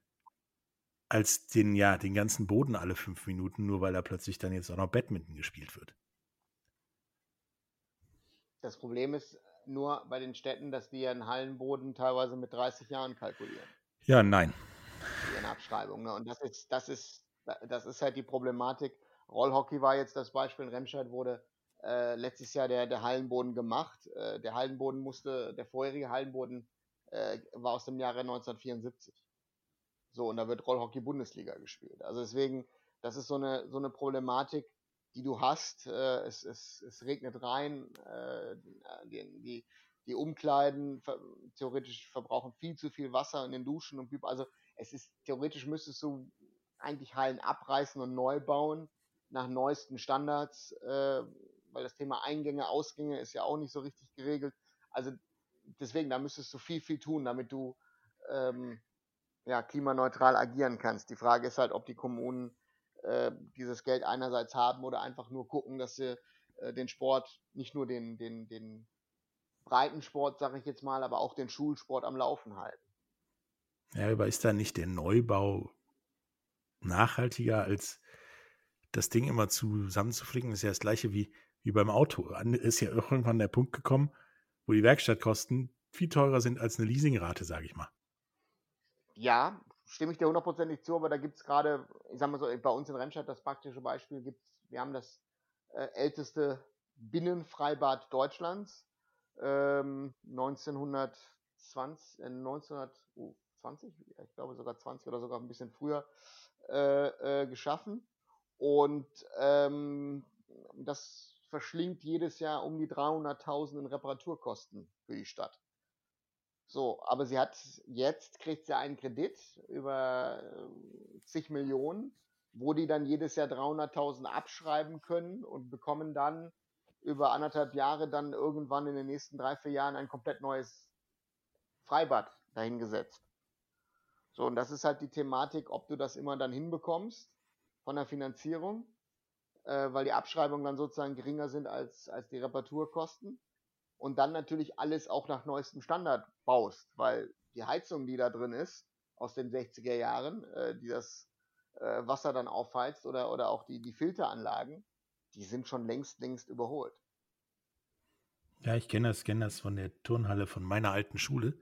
Speaker 3: als den, ja, den ganzen Boden alle fünf Minuten, nur weil da plötzlich dann jetzt auch noch Badminton gespielt wird.
Speaker 4: Das Problem ist nur bei den Städten, dass die ihren Hallenboden teilweise mit 30 Jahren kalkulieren.
Speaker 3: Ja, nein.
Speaker 4: Ihren Abschreibungen. Ne? Und das ist, das ist, das ist halt die Problematik. Rollhockey war jetzt das Beispiel. In Remscheid wurde äh, letztes Jahr der, der Hallenboden gemacht. Äh, der Hallenboden musste, der vorherige Hallenboden äh, war aus dem Jahre 1974. So, und da wird Rollhockey Bundesliga gespielt. Also deswegen, das ist so eine, so eine Problematik, die du hast. Äh, es, es, es regnet rein, äh, die, die, die Umkleiden ver theoretisch verbrauchen viel zu viel Wasser in den Duschen und also es ist theoretisch müsstest du eigentlich Hallen abreißen und neu bauen nach neuesten Standards, äh, weil das Thema Eingänge, Ausgänge ist ja auch nicht so richtig geregelt. Also deswegen, da müsstest du viel, viel tun, damit du ähm, ja, klimaneutral agieren kannst. Die Frage ist halt, ob die Kommunen äh, dieses Geld einerseits haben oder einfach nur gucken, dass sie äh, den Sport, nicht nur den, den, den Breitensport, sage ich jetzt mal, aber auch den Schulsport am Laufen halten.
Speaker 3: Ja, aber ist da nicht der Neubau nachhaltiger als das Ding immer zusammenzuflicken? Das ist ja das gleiche wie, wie beim Auto. Ist ja irgendwann der Punkt gekommen, wo die Werkstattkosten viel teurer sind als eine Leasingrate, sage ich mal.
Speaker 4: Ja, stimme ich dir hundertprozentig zu, aber da gibt es gerade, ich sag mal so, bei uns in Remscheid das praktische Beispiel gibt wir haben das äh, älteste Binnenfreibad Deutschlands, ähm, 1920, äh, 1920, ich glaube sogar 20 oder sogar ein bisschen früher äh, äh, geschaffen und ähm, das verschlingt jedes Jahr um die 300.000 in Reparaturkosten für die Stadt. So, aber sie hat jetzt kriegt sie einen Kredit über äh, zig Millionen, wo die dann jedes Jahr 300.000 abschreiben können und bekommen dann über anderthalb Jahre dann irgendwann in den nächsten drei, vier Jahren ein komplett neues Freibad dahingesetzt. So, und das ist halt die Thematik, ob du das immer dann hinbekommst von der Finanzierung, äh, weil die Abschreibungen dann sozusagen geringer sind als, als die Reparaturkosten und dann natürlich alles auch nach neuestem Standard baust, weil die Heizung, die da drin ist, aus den 60er Jahren, äh, die das äh, Wasser dann aufheizt oder, oder auch die, die Filteranlagen, die sind schon längst, längst überholt.
Speaker 3: Ja, ich kenne das, kenne das von der Turnhalle von meiner alten Schule.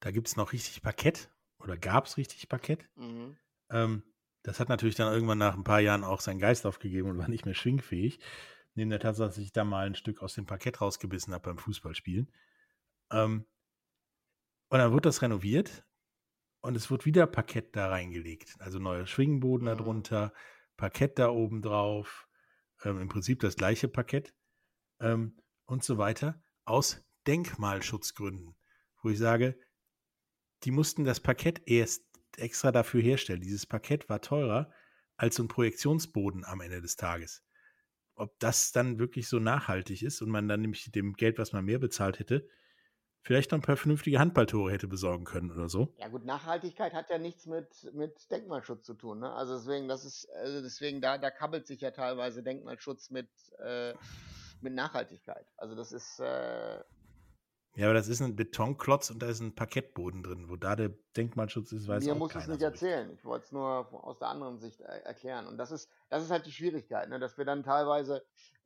Speaker 3: Da gibt es noch richtig Parkett oder gab es richtig Parkett. Mhm. Ähm, das hat natürlich dann irgendwann nach ein paar Jahren auch seinen Geist aufgegeben und war nicht mehr schwingfähig neben der Tatsache, dass ich da mal ein Stück aus dem Parkett rausgebissen habe beim Fußballspielen. Ähm, und dann wird das renoviert und es wird wieder Parkett da reingelegt. Also neuer Schwingenboden mhm. darunter, Parkett da oben drauf, ähm, im Prinzip das gleiche Parkett ähm, und so weiter, aus Denkmalschutzgründen, wo ich sage, die mussten das Parkett erst extra dafür herstellen. Dieses Parkett war teurer als so ein Projektionsboden am Ende des Tages ob das dann wirklich so nachhaltig ist und man dann nämlich dem Geld, was man mehr bezahlt hätte, vielleicht noch ein paar vernünftige Handballtore hätte besorgen können oder so.
Speaker 4: Ja gut, Nachhaltigkeit hat ja nichts mit, mit Denkmalschutz zu tun. Ne? Also deswegen, das ist, also deswegen, da, da kabbelt sich ja teilweise Denkmalschutz mit, äh, mit Nachhaltigkeit. Also das ist, äh,
Speaker 3: ja, aber das ist ein Betonklotz und da ist ein Parkettboden drin. Wo da der Denkmalschutz ist, weiß Mir auch muss es
Speaker 4: nicht
Speaker 3: so
Speaker 4: erzählen. Ich wollte es nur aus der anderen Sicht er erklären. Und das ist, das ist halt die Schwierigkeit, ne? dass wir dann teilweise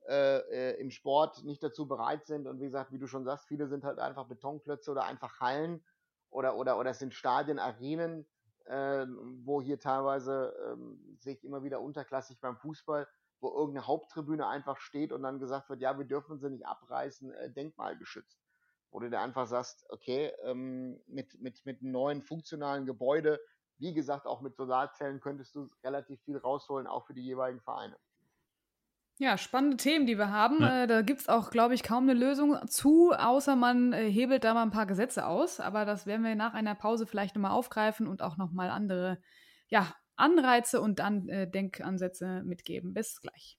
Speaker 4: äh, äh, im Sport nicht dazu bereit sind. Und wie gesagt, wie du schon sagst, viele sind halt einfach Betonklötze oder einfach Hallen oder, oder, oder es sind Stadien, Arenen, äh, wo hier teilweise ähm, sehe ich immer wieder unterklassig beim Fußball, wo wo irgendeine Haupttribüne einfach steht und dann gesagt wird, ja, wir dürfen sie nicht abreißen, äh, denkmalgeschützt. Wo du dir einfach sagst, okay, ähm, mit, mit, mit einem neuen funktionalen Gebäude, wie gesagt, auch mit Solarzellen könntest du relativ viel rausholen, auch für die jeweiligen Vereine.
Speaker 2: Ja, spannende Themen, die wir haben. Ja. Äh, da gibt es auch, glaube ich, kaum eine Lösung zu, außer man äh, hebelt da mal ein paar Gesetze aus. Aber das werden wir nach einer Pause vielleicht nochmal aufgreifen und auch nochmal andere ja, Anreize und dann äh, Denkansätze mitgeben. Bis gleich.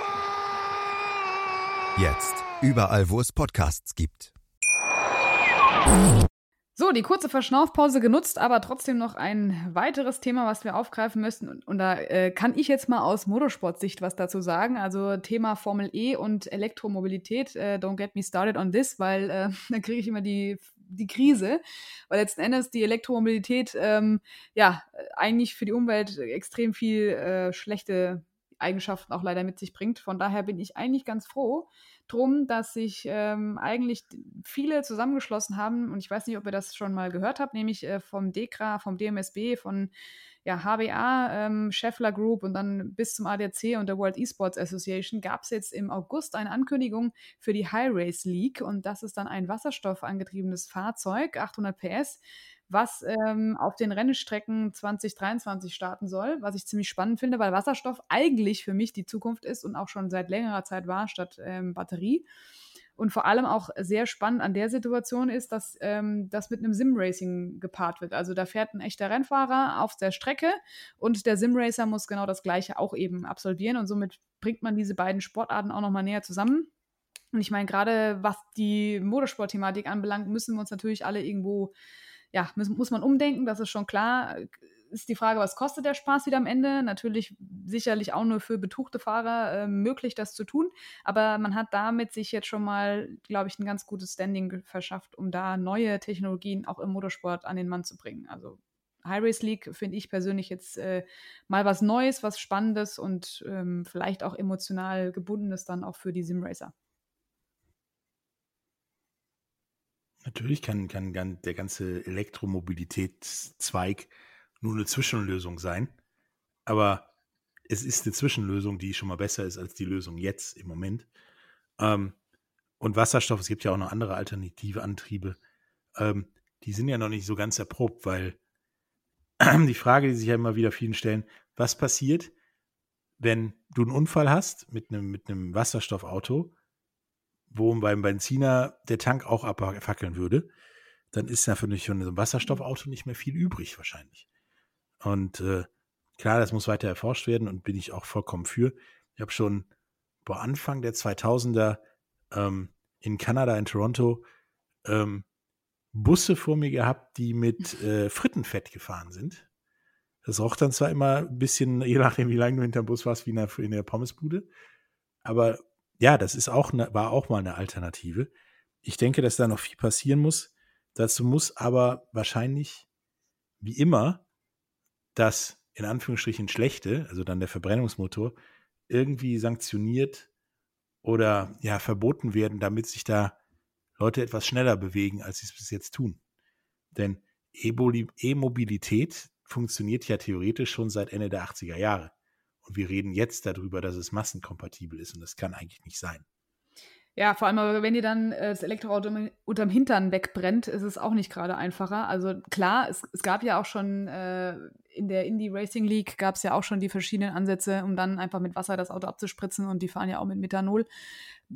Speaker 1: Jetzt. Überall, wo es Podcasts gibt.
Speaker 2: So, die kurze Verschnaufpause genutzt, aber trotzdem noch ein weiteres Thema, was wir aufgreifen müssen. Und, und da äh, kann ich jetzt mal aus Motorsportsicht was dazu sagen. Also Thema Formel E und Elektromobilität. Äh, don't get me started on this, weil äh, (laughs) dann kriege ich immer die, die Krise. Weil letzten Endes die Elektromobilität ähm, ja eigentlich für die Umwelt extrem viel äh, schlechte Eigenschaften auch leider mit sich bringt. Von daher bin ich eigentlich ganz froh drum, dass sich ähm, eigentlich viele zusammengeschlossen haben und ich weiß nicht, ob ihr das schon mal gehört habt, nämlich äh, vom DEKRA, vom DMSB, von ja, HBA, ähm, Scheffler Group und dann bis zum ADAC und der World Esports Association gab es jetzt im August eine Ankündigung für die High Race League und das ist dann ein wasserstoffangetriebenes Fahrzeug, 800 PS, was ähm, auf den Rennstrecken 2023 starten soll, was ich ziemlich spannend finde, weil Wasserstoff eigentlich für mich die Zukunft ist und auch schon seit längerer Zeit war statt ähm, Batterie. Und vor allem auch sehr spannend an der Situation ist, dass ähm, das mit einem Sim-Racing gepaart wird. Also da fährt ein echter Rennfahrer auf der Strecke und der Sim-Racer muss genau das Gleiche auch eben absolvieren. Und somit bringt man diese beiden Sportarten auch nochmal näher zusammen. Und ich meine, gerade was die Motorsport-Thematik anbelangt, müssen wir uns natürlich alle irgendwo ja, muss, muss man umdenken, das ist schon klar. Ist die Frage, was kostet der Spaß wieder am Ende? Natürlich sicherlich auch nur für betuchte Fahrer äh, möglich, das zu tun. Aber man hat damit sich jetzt schon mal, glaube ich, ein ganz gutes Standing verschafft, um da neue Technologien auch im Motorsport an den Mann zu bringen. Also High Race League finde ich persönlich jetzt äh, mal was Neues, was Spannendes und ähm, vielleicht auch emotional gebundenes dann auch für die Simracer.
Speaker 3: Natürlich kann, kann, der ganze Elektromobilitätszweig nur eine Zwischenlösung sein. Aber es ist eine Zwischenlösung, die schon mal besser ist als die Lösung jetzt im Moment. Ähm, und Wasserstoff, es gibt ja auch noch andere alternative Antriebe, ähm, die sind ja noch nicht so ganz erprobt, weil (clears throat) die Frage, die sich ja immer wieder vielen stellen, was passiert, wenn du einen Unfall hast mit einem, mit einem Wasserstoffauto wo beim Benziner der Tank auch abfackeln würde, dann ist ja für ein Wasserstoffauto nicht mehr viel übrig wahrscheinlich. Und äh, klar, das muss weiter erforscht werden und bin ich auch vollkommen für. Ich habe schon vor Anfang der 2000er ähm, in Kanada, in Toronto, ähm, Busse vor mir gehabt, die mit äh, Frittenfett gefahren sind. Das roch dann zwar immer ein bisschen, je nachdem, wie lange du hinterm Bus warst, wie in der, in der Pommesbude, aber ja, das ist auch ne, war auch mal eine Alternative. Ich denke, dass da noch viel passieren muss. Dazu muss aber wahrscheinlich, wie immer, das in Anführungsstrichen schlechte, also dann der Verbrennungsmotor, irgendwie sanktioniert oder ja verboten werden, damit sich da Leute etwas schneller bewegen, als sie es bis jetzt tun. Denn E-Mobilität funktioniert ja theoretisch schon seit Ende der 80er Jahre. Und wir reden jetzt darüber, dass es massenkompatibel ist. Und das kann eigentlich nicht sein.
Speaker 2: Ja, vor allem, wenn ihr dann äh, das Elektroauto unterm Hintern wegbrennt, ist es auch nicht gerade einfacher. Also klar, es, es gab ja auch schon äh, in der Indie Racing League gab es ja auch schon die verschiedenen Ansätze, um dann einfach mit Wasser das Auto abzuspritzen und die fahren ja auch mit Methanol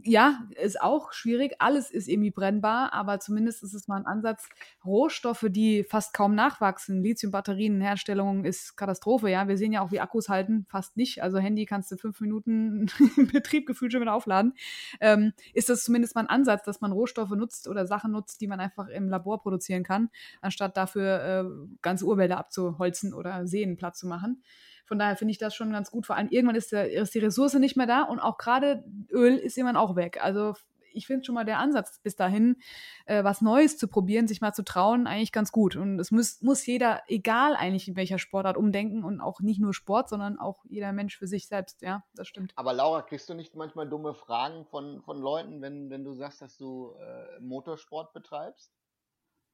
Speaker 2: ja, ist auch schwierig. Alles ist irgendwie brennbar, aber zumindest ist es mal ein Ansatz. Rohstoffe, die fast kaum nachwachsen. Lithium-Batterienherstellung ist Katastrophe, ja. Wir sehen ja auch, wie Akkus halten, fast nicht. Also Handy kannst du fünf Minuten (laughs) im Betrieb gefühlt schon wieder aufladen. Ähm, ist das zumindest mal ein Ansatz, dass man Rohstoffe nutzt oder Sachen nutzt, die man einfach im Labor produzieren kann, anstatt dafür äh, ganze Urwälder abzuholzen oder Seen platt zu machen. von daher finde ich das schon ganz gut. Vor allem irgendwann ist, der, ist die Ressource nicht mehr da und auch gerade Öl ist irgendwann auch weg. Also ich finde schon mal der Ansatz bis dahin, äh, was Neues zu probieren, sich mal zu trauen, eigentlich ganz gut. Und es muss, muss jeder, egal eigentlich in welcher Sportart, umdenken und auch nicht nur Sport, sondern auch jeder Mensch für sich selbst. Ja, das stimmt.
Speaker 4: Aber Laura, kriegst du nicht manchmal dumme Fragen von, von Leuten, wenn, wenn du sagst, dass du äh, Motorsport betreibst?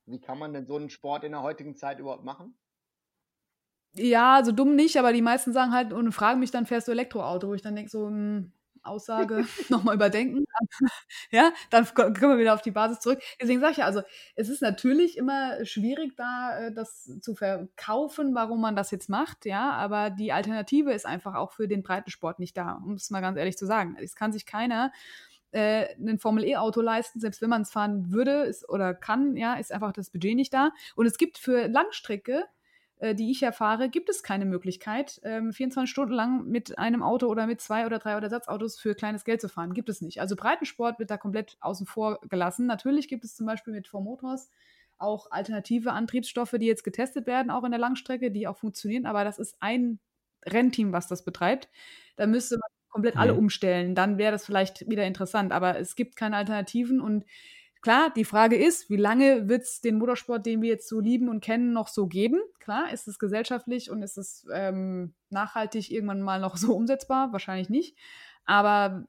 Speaker 4: Wie kann man denn so einen Sport in der heutigen Zeit überhaupt machen?
Speaker 2: Ja, so dumm nicht, aber die meisten sagen halt und fragen mich dann, fährst du Elektroauto? Wo ich dann denke, so, mh, hm, Aussage (laughs) (laughs) nochmal überdenken. (laughs) ja, dann kommen wir wieder auf die Basis zurück. Deswegen sage ich ja, also es ist natürlich immer schwierig, da äh, das zu verkaufen, warum man das jetzt macht, ja, aber die Alternative ist einfach auch für den Breitensport nicht da, um es mal ganz ehrlich zu sagen. Es kann sich keiner äh, ein Formel-E-Auto leisten, selbst wenn man es fahren würde ist, oder kann, ja, ist einfach das Budget nicht da. Und es gibt für Langstrecke äh, die ich erfahre, gibt es keine Möglichkeit, ähm, 24 Stunden lang mit einem Auto oder mit zwei oder drei oder Ersatzautos für kleines Geld zu fahren. Gibt es nicht. Also Breitensport wird da komplett außen vor gelassen. Natürlich gibt es zum Beispiel mit Four Motors auch alternative Antriebsstoffe, die jetzt getestet werden, auch in der Langstrecke, die auch funktionieren, aber das ist ein Rennteam, was das betreibt. Da müsste man komplett alle umstellen. Dann wäre das vielleicht wieder interessant, aber es gibt keine Alternativen und Klar, die Frage ist, wie lange wird es den Motorsport, den wir jetzt so lieben und kennen, noch so geben? Klar, ist es gesellschaftlich und ist es ähm, nachhaltig irgendwann mal noch so umsetzbar? Wahrscheinlich nicht. Aber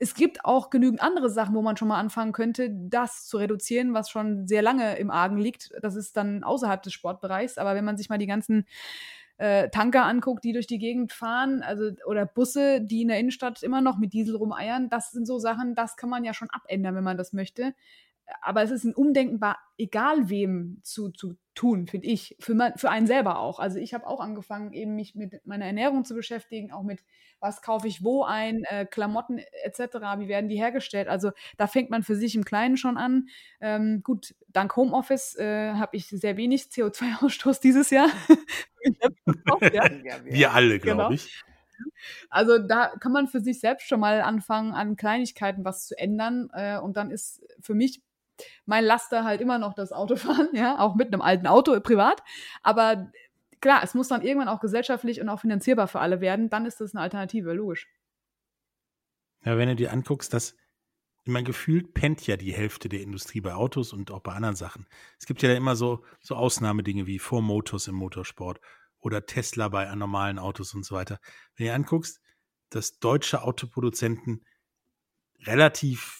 Speaker 2: es gibt auch genügend andere Sachen, wo man schon mal anfangen könnte, das zu reduzieren, was schon sehr lange im Argen liegt. Das ist dann außerhalb des Sportbereichs. Aber wenn man sich mal die ganzen äh, Tanker anguckt, die durch die Gegend fahren, also oder Busse, die in der Innenstadt immer noch mit Diesel rumeiern, das sind so Sachen, das kann man ja schon abändern, wenn man das möchte aber es ist ein Umdenken bei egal wem zu, zu tun, finde ich. Für, man, für einen selber auch. Also ich habe auch angefangen, eben mich mit meiner Ernährung zu beschäftigen, auch mit, was kaufe ich wo ein, äh, Klamotten etc., wie werden die hergestellt. Also da fängt man für sich im Kleinen schon an. Ähm, gut, dank Homeoffice äh, habe ich sehr wenig CO2-Ausstoß dieses Jahr. (laughs) (laughs)
Speaker 3: ja. Wir alle, glaube genau. ich.
Speaker 2: Also da kann man für sich selbst schon mal anfangen, an Kleinigkeiten was zu ändern. Äh, und dann ist für mich mein Laster halt immer noch das Autofahren, (laughs) ja, auch mit einem alten Auto privat. Aber klar, es muss dann irgendwann auch gesellschaftlich und auch finanzierbar für alle werden. Dann ist das eine Alternative, logisch.
Speaker 3: Ja, wenn du dir anguckst, dass man gefühlt pennt ja die Hälfte der Industrie bei Autos und auch bei anderen Sachen. Es gibt ja immer so, so Ausnahmedinge wie Four Motors im Motorsport oder Tesla bei normalen Autos und so weiter. Wenn du dir anguckst, dass deutsche Autoproduzenten relativ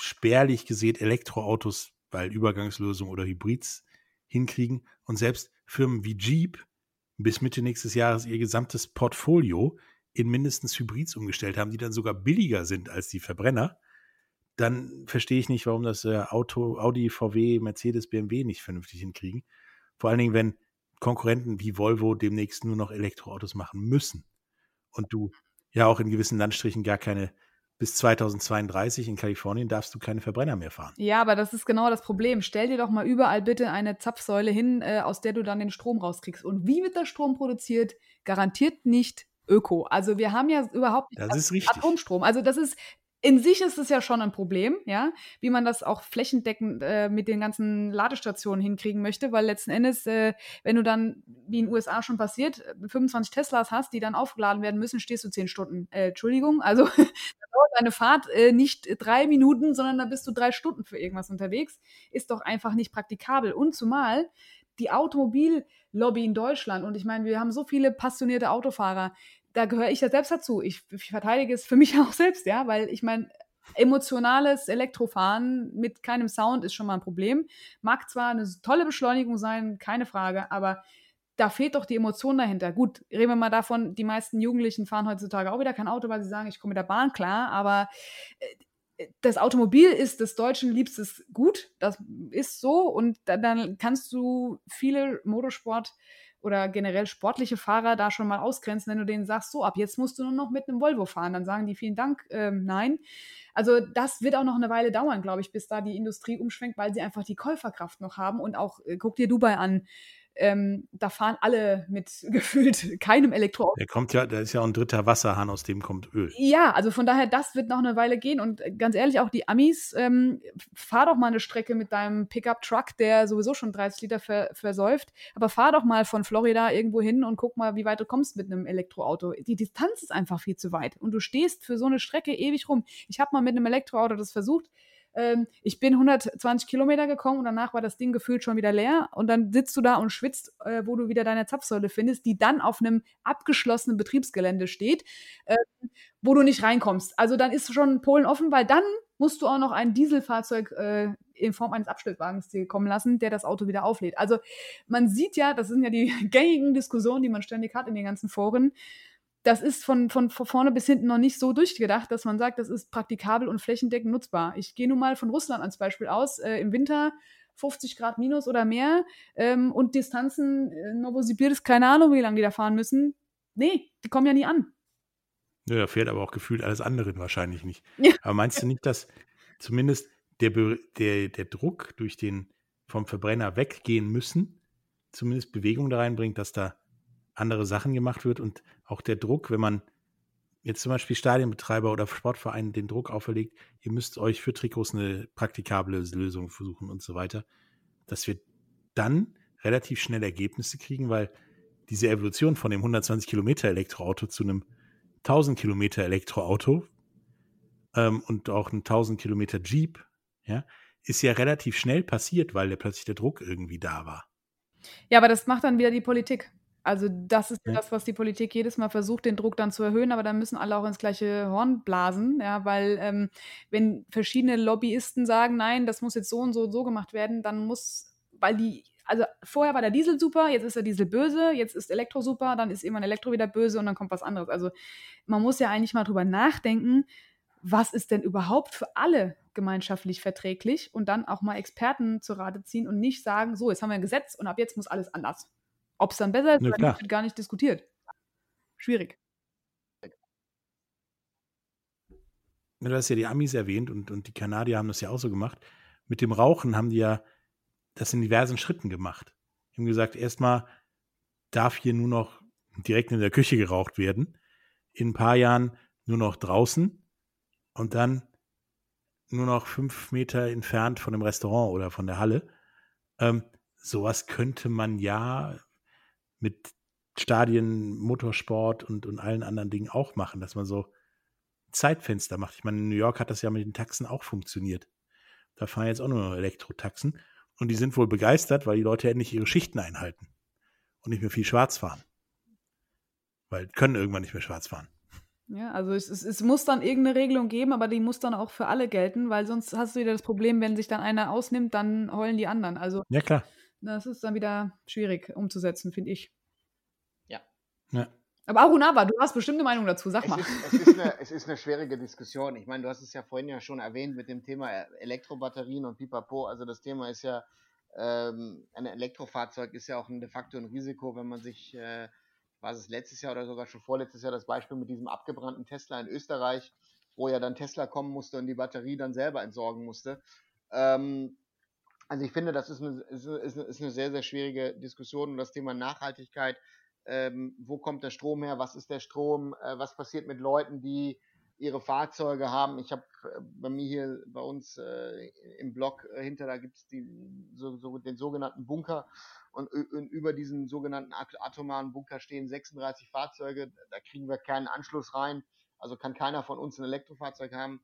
Speaker 3: spärlich gesehen Elektroautos, weil Übergangslösung oder Hybrids hinkriegen. Und selbst Firmen wie Jeep bis Mitte nächstes Jahres ihr gesamtes Portfolio in mindestens Hybrids umgestellt haben, die dann sogar billiger sind als die Verbrenner, dann verstehe ich nicht, warum das äh, Auto, Audi, VW, Mercedes, BMW nicht vernünftig hinkriegen. Vor allen Dingen, wenn Konkurrenten wie Volvo demnächst nur noch Elektroautos machen müssen. Und du ja auch in gewissen Landstrichen gar keine bis 2032 in Kalifornien darfst du keine Verbrenner mehr fahren.
Speaker 2: Ja, aber das ist genau das Problem. Stell dir doch mal überall bitte eine Zapfsäule hin, äh, aus der du dann den Strom rauskriegst. Und wie wird der Strom produziert? Garantiert nicht Öko. Also wir haben ja überhaupt
Speaker 3: nicht das ist richtig.
Speaker 2: Atomstrom. Also das ist in sich ist es ja schon ein Problem, ja, wie man das auch flächendeckend äh, mit den ganzen Ladestationen hinkriegen möchte, weil letzten Endes, äh, wenn du dann, wie in den USA schon passiert, 25 Teslas hast, die dann aufgeladen werden müssen, stehst du 10 Stunden. Äh, Entschuldigung, also (laughs) dauert eine Fahrt äh, nicht drei Minuten, sondern da bist du drei Stunden für irgendwas unterwegs. Ist doch einfach nicht praktikabel. Und zumal die Automobillobby in Deutschland, und ich meine, wir haben so viele passionierte Autofahrer, da gehöre ich ja selbst dazu. Ich, ich verteidige es für mich (laughs) auch selbst, ja, weil ich meine, emotionales Elektrofahren mit keinem Sound ist schon mal ein Problem. Mag zwar eine tolle Beschleunigung sein, keine Frage, aber da fehlt doch die Emotion dahinter. Gut, reden wir mal davon, die meisten Jugendlichen fahren heutzutage auch wieder kein Auto, weil sie sagen, ich komme mit der Bahn klar, aber äh, das Automobil ist des Deutschen liebstes Gut, das ist so und dann kannst du viele Motorsport- oder generell sportliche Fahrer da schon mal ausgrenzen, wenn du denen sagst, so ab jetzt musst du nur noch mit einem Volvo fahren, dann sagen die vielen Dank, ähm, nein. Also das wird auch noch eine Weile dauern, glaube ich, bis da die Industrie umschwenkt, weil sie einfach die Käuferkraft noch haben und auch, äh, guck dir Dubai an, ähm, da fahren alle mit (laughs) gefühlt keinem Elektroauto.
Speaker 3: Der kommt ja, da ist ja auch ein dritter Wasserhahn, aus dem kommt Öl.
Speaker 2: Ja, also von daher, das wird noch eine Weile gehen. Und ganz ehrlich, auch die Amis, ähm, fahr doch mal eine Strecke mit deinem Pickup-Truck, der sowieso schon 30 Liter ver versäuft. Aber fahr doch mal von Florida irgendwo hin und guck mal, wie weit du kommst mit einem Elektroauto. Die Distanz ist einfach viel zu weit. Und du stehst für so eine Strecke ewig rum. Ich habe mal mit einem Elektroauto das versucht ähm, ich bin 120 Kilometer gekommen und danach war das Ding gefühlt schon wieder leer. Und dann sitzt du da und schwitzt, äh, wo du wieder deine Zapfsäule findest, die dann auf einem abgeschlossenen Betriebsgelände steht, äh, wo du nicht reinkommst. Also dann ist schon Polen offen, weil dann musst du auch noch ein Dieselfahrzeug äh, in Form eines dir kommen lassen, der das Auto wieder auflädt. Also man sieht ja, das sind ja die (laughs) gängigen Diskussionen, die man ständig hat in den ganzen Foren das ist von, von, von vorne bis hinten noch nicht so durchgedacht, dass man sagt, das ist praktikabel und flächendeckend nutzbar. Ich gehe nun mal von Russland als Beispiel aus. Äh, Im Winter 50 Grad minus oder mehr ähm, und Distanzen, äh, Novosibirsk, keine Ahnung, wie lange die da fahren müssen. Nee, die kommen ja nie an.
Speaker 3: Ja, da fährt aber auch gefühlt alles andere wahrscheinlich nicht. (laughs) Ja. Aber meinst du nicht, dass zumindest der, der, der Druck durch den vom Verbrenner weggehen müssen, zumindest Bewegung da reinbringt, dass da andere Sachen gemacht wird und auch der Druck, wenn man jetzt zum Beispiel Stadienbetreiber oder Sportverein den Druck auferlegt, ihr müsst euch für Trikots eine praktikable Lösung versuchen und so weiter, dass wir dann relativ schnell Ergebnisse kriegen, weil diese Evolution von dem 120 Kilometer Elektroauto zu einem 1000 Kilometer Elektroauto ähm, und auch ein 1000 Kilometer Jeep, ja, ist ja relativ schnell passiert, weil der plötzlich der Druck irgendwie da war.
Speaker 2: Ja, aber das macht dann wieder die Politik. Also das ist ja. das, was die Politik jedes Mal versucht, den Druck dann zu erhöhen, aber dann müssen alle auch ins gleiche Horn blasen, ja, weil ähm, wenn verschiedene Lobbyisten sagen, nein, das muss jetzt so und so und so gemacht werden, dann muss, weil die, also vorher war der Diesel super, jetzt ist der Diesel böse, jetzt ist Elektro super, dann ist irgendwann Elektro wieder böse und dann kommt was anderes. Also man muss ja eigentlich mal drüber nachdenken, was ist denn überhaupt für alle gemeinschaftlich verträglich und dann auch mal Experten zu Rate ziehen und nicht sagen, so, jetzt haben wir ein Gesetz und ab jetzt muss alles anders. Ob es dann besser ist, ja, wird gar nicht diskutiert. Schwierig.
Speaker 3: Du hast ja die Amis erwähnt und, und die Kanadier haben das ja auch so gemacht. Mit dem Rauchen haben die ja das in diversen Schritten gemacht. Die haben gesagt, erstmal darf hier nur noch direkt in der Küche geraucht werden. In ein paar Jahren nur noch draußen und dann nur noch fünf Meter entfernt von dem Restaurant oder von der Halle. Ähm, sowas könnte man ja mit Stadien, Motorsport und, und allen anderen Dingen auch machen, dass man so Zeitfenster macht. Ich meine, in New York hat das ja mit den Taxen auch funktioniert. Da fahren jetzt auch nur Elektrotaxen und die sind wohl begeistert, weil die Leute endlich ihre Schichten einhalten und nicht mehr viel schwarz fahren. Weil können irgendwann nicht mehr schwarz fahren.
Speaker 2: Ja, also es, es, es, muss dann irgendeine Regelung geben, aber die muss dann auch für alle gelten, weil sonst hast du wieder das Problem, wenn sich dann einer ausnimmt, dann heulen die anderen. Also
Speaker 3: ja, klar.
Speaker 2: Das ist dann wieder schwierig umzusetzen, finde ich.
Speaker 4: Ja.
Speaker 3: ja.
Speaker 2: Aber Arunaba, du hast bestimmt eine Meinung dazu, sag
Speaker 4: es
Speaker 2: mal.
Speaker 4: Ist, es, ist eine, (laughs) es ist eine schwierige Diskussion. Ich meine, du hast es ja vorhin ja schon erwähnt mit dem Thema Elektrobatterien und Pipapo. Also das Thema ist ja, ähm, ein Elektrofahrzeug ist ja auch ein, de facto ein Risiko, wenn man sich, äh, war es letztes Jahr oder sogar schon vorletztes Jahr das Beispiel mit diesem abgebrannten Tesla in Österreich, wo ja dann Tesla kommen musste und die Batterie dann selber entsorgen musste. Ähm, also ich finde, das ist eine, ist, eine, ist eine sehr, sehr schwierige Diskussion und das Thema Nachhaltigkeit. Ähm, wo kommt der Strom her? Was ist der Strom? Äh, was passiert mit Leuten, die ihre Fahrzeuge haben? Ich habe äh, bei mir hier bei uns äh, im Blog äh, hinter, da gibt es so, so, den sogenannten Bunker und, und, über diesen sogenannten atomaren Bunker stehen 36 Fahrzeuge. Da kriegen wir keinen Anschluss rein. Also kann keiner von uns ein Elektrofahrzeug haben.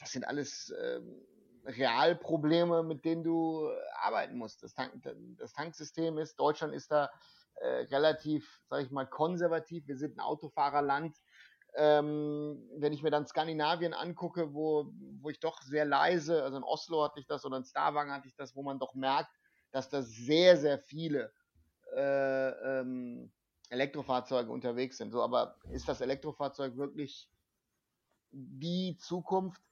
Speaker 4: Das sind alles ähm, Realprobleme, mit denen du arbeiten musst. Das, Tank, das Tanksystem ist, Deutschland ist da äh, relativ, sage ich mal, konservativ. Wir sind ein Autofahrerland. Ähm, wenn ich mir dann Skandinavien angucke, wo, wo ich doch sehr leise, also in Oslo hatte ich das oder in Stavanger hatte ich das, wo man doch merkt, dass da sehr, sehr viele äh, ähm, Elektrofahrzeuge unterwegs sind. So, aber ist das Elektrofahrzeug wirklich die Zukunft?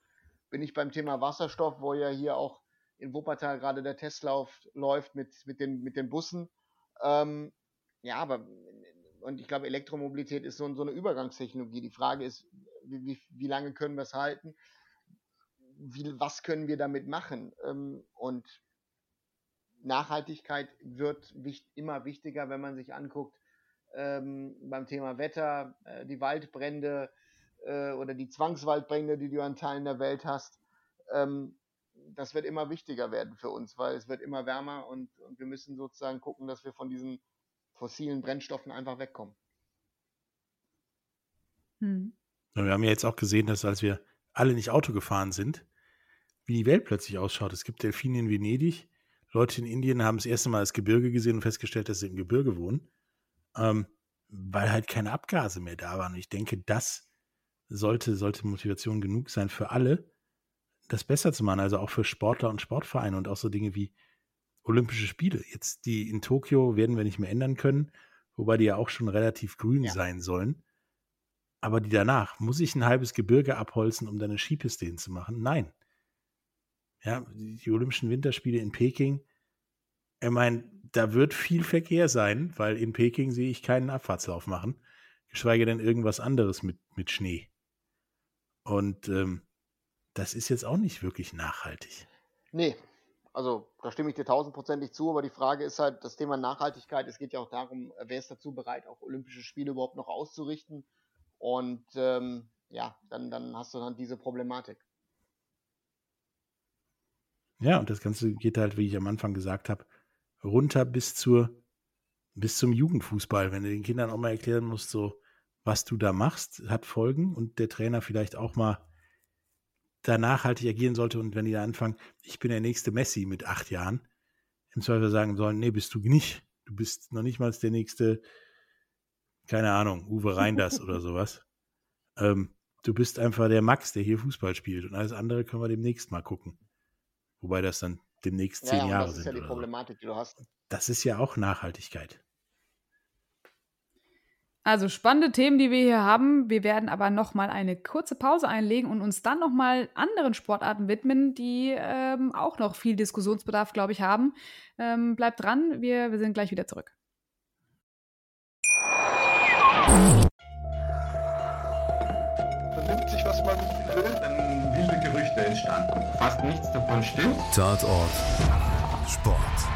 Speaker 4: Bin ich beim Thema Wasserstoff, wo ja hier auch in Wuppertal gerade der Testlauf läuft mit, mit, den, mit den Bussen. Ähm, ja, aber und ich glaube, Elektromobilität ist so, so eine Übergangstechnologie. Die Frage ist, wie, wie, wie lange können wir es halten? Wie, was können wir damit machen? Ähm, und Nachhaltigkeit wird wicht, immer wichtiger, wenn man sich anguckt ähm, beim Thema Wetter, äh, die Waldbrände äh, oder die Zwangswaldbrände, die du an Teilen der Welt hast. Ähm, das wird immer wichtiger werden für uns, weil es wird immer wärmer und, und wir müssen sozusagen gucken, dass wir von diesen fossilen Brennstoffen einfach wegkommen.
Speaker 3: Hm. Wir haben ja jetzt auch gesehen, dass als wir alle nicht Auto gefahren sind, wie die Welt plötzlich ausschaut. Es gibt Delfine in Venedig. Leute in Indien haben das erste Mal das Gebirge gesehen und festgestellt, dass sie im Gebirge wohnen, ähm, weil halt keine Abgase mehr da waren. Und ich denke, das sollte, sollte Motivation genug sein für alle, das besser zu machen. Also auch für Sportler und Sportvereine und auch so Dinge wie Olympische Spiele. Jetzt die in Tokio werden wir nicht mehr ändern können, wobei die ja auch schon relativ grün ja. sein sollen. Aber die danach, muss ich ein halbes Gebirge abholzen, um dann eine Skipiste hinzumachen? Nein. Ja, die Olympischen Winterspiele in Peking, ich meine, da wird viel Verkehr sein, weil in Peking sehe ich keinen Abfahrtslauf machen, geschweige denn irgendwas anderes mit, mit Schnee. Und ähm, das ist jetzt auch nicht wirklich nachhaltig.
Speaker 4: Nee, also da stimme ich dir tausendprozentig zu, aber die Frage ist halt das Thema Nachhaltigkeit. Es geht ja auch darum, wer ist dazu bereit, auch Olympische Spiele überhaupt noch auszurichten. Und ähm, ja, dann, dann hast du dann diese Problematik.
Speaker 3: Ja, und das Ganze geht halt, wie ich am Anfang gesagt habe, runter bis zur bis zum Jugendfußball, wenn du den Kindern auch mal erklären musst, so was du da machst, hat Folgen und der Trainer vielleicht auch mal da nachhaltig agieren sollte und wenn die da anfangen, ich bin der nächste Messi mit acht Jahren, im Zweifel sagen sollen, nee, bist du nicht. Du bist noch nicht mal der nächste, keine Ahnung, Uwe Reinders (laughs) oder sowas. Ähm, du bist einfach der Max, der hier Fußball spielt und alles andere können wir demnächst mal gucken. Wobei das dann demnächst zehn ja, Jahre sind. Das ist ja die Problematik, so. die du hast. Das ist ja auch Nachhaltigkeit.
Speaker 2: Also spannende Themen, die wir hier haben. Wir werden aber noch mal eine kurze Pause einlegen und uns dann noch mal anderen Sportarten widmen, die ähm, auch noch viel Diskussionsbedarf, glaube ich, haben. Ähm, bleibt dran, wir, wir sind gleich wieder zurück.
Speaker 6: Vernimmt sich, was man will, dann wilde Gerüchte entstanden. Fast nichts davon stimmt.
Speaker 1: Tatort. Sport.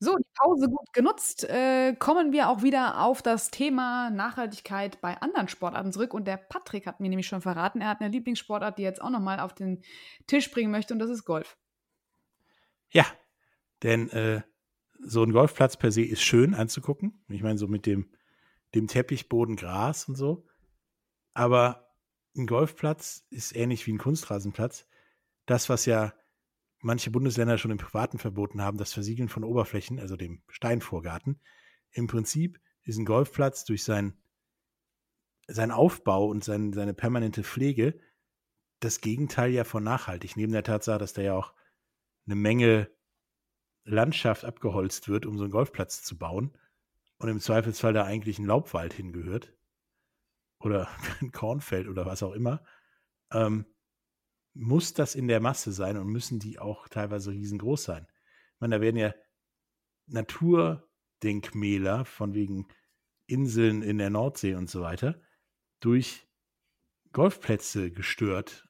Speaker 2: So, die Pause gut genutzt. Äh, kommen wir auch wieder auf das Thema Nachhaltigkeit bei anderen Sportarten zurück. Und der Patrick hat mir nämlich schon verraten, er hat eine Lieblingssportart, die er jetzt auch nochmal auf den Tisch bringen möchte, und das ist Golf.
Speaker 3: Ja, denn äh, so ein Golfplatz per se ist schön anzugucken. Ich meine, so mit dem, dem Teppichboden Gras und so. Aber ein Golfplatz ist ähnlich wie ein Kunstrasenplatz. Das, was ja manche Bundesländer schon im Privaten verboten haben, das Versiegeln von Oberflächen, also dem Steinvorgarten. Im Prinzip ist ein Golfplatz durch sein, seinen Aufbau und sein, seine permanente Pflege das Gegenteil ja von nachhaltig. Neben der Tatsache, dass da ja auch eine Menge Landschaft abgeholzt wird, um so einen Golfplatz zu bauen und im Zweifelsfall da eigentlich ein Laubwald hingehört oder (laughs) ein Kornfeld oder was auch immer, ähm, muss das in der Masse sein und müssen die auch teilweise riesengroß sein. Ich meine, da werden ja Naturdenkmäler von wegen Inseln in der Nordsee und so weiter durch Golfplätze gestört,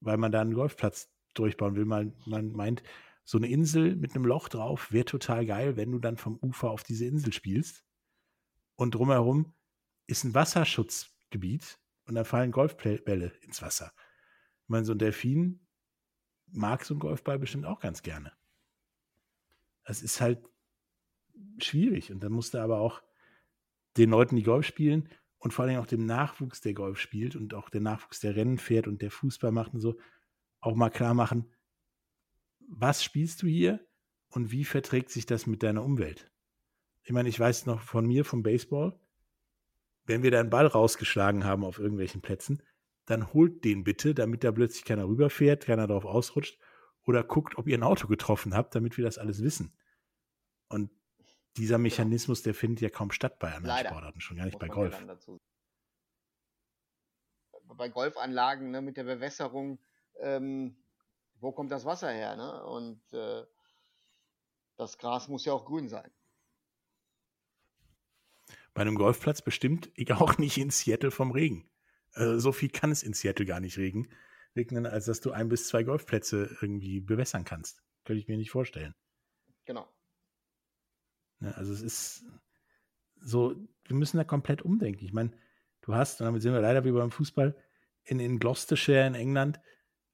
Speaker 3: weil man da einen Golfplatz durchbauen will. Man, man meint, so eine Insel mit einem Loch drauf wäre total geil, wenn du dann vom Ufer auf diese Insel spielst. Und drumherum ist ein Wasserschutzgebiet und da fallen Golfbälle ins Wasser. Ich meine, so ein Delfin mag so ein Golfball bestimmt auch ganz gerne. Es ist halt schwierig und dann musst du aber auch den Leuten, die Golf spielen und vor allem auch dem Nachwuchs, der Golf spielt und auch der Nachwuchs, der Rennen fährt und der Fußball macht und so, auch mal klar machen, was spielst du hier und wie verträgt sich das mit deiner Umwelt? Ich meine, ich weiß noch von mir vom Baseball, wenn wir da einen Ball rausgeschlagen haben auf irgendwelchen Plätzen, dann holt den bitte, damit da plötzlich keiner rüberfährt, keiner darauf ausrutscht oder guckt, ob ihr ein Auto getroffen habt, damit wir das alles wissen. Und dieser Mechanismus, der findet ja kaum statt bei anderen Leider. Sportarten, schon gar nicht bei Golf.
Speaker 4: bei Golfanlagen ne, mit der Bewässerung, ähm, wo kommt das Wasser her? Ne? Und äh, das Gras muss ja auch grün sein.
Speaker 3: Bei einem Golfplatz bestimmt ich (laughs) auch nicht in Seattle vom Regen. Also so viel kann es in Seattle gar nicht regen, regnen, als dass du ein bis zwei Golfplätze irgendwie bewässern kannst. Könnte ich mir nicht vorstellen.
Speaker 4: Genau.
Speaker 3: Ja, also es ist so, wir müssen da komplett umdenken. Ich meine, du hast, und damit sind wir leider wie beim Fußball, in, in Gloucestershire in England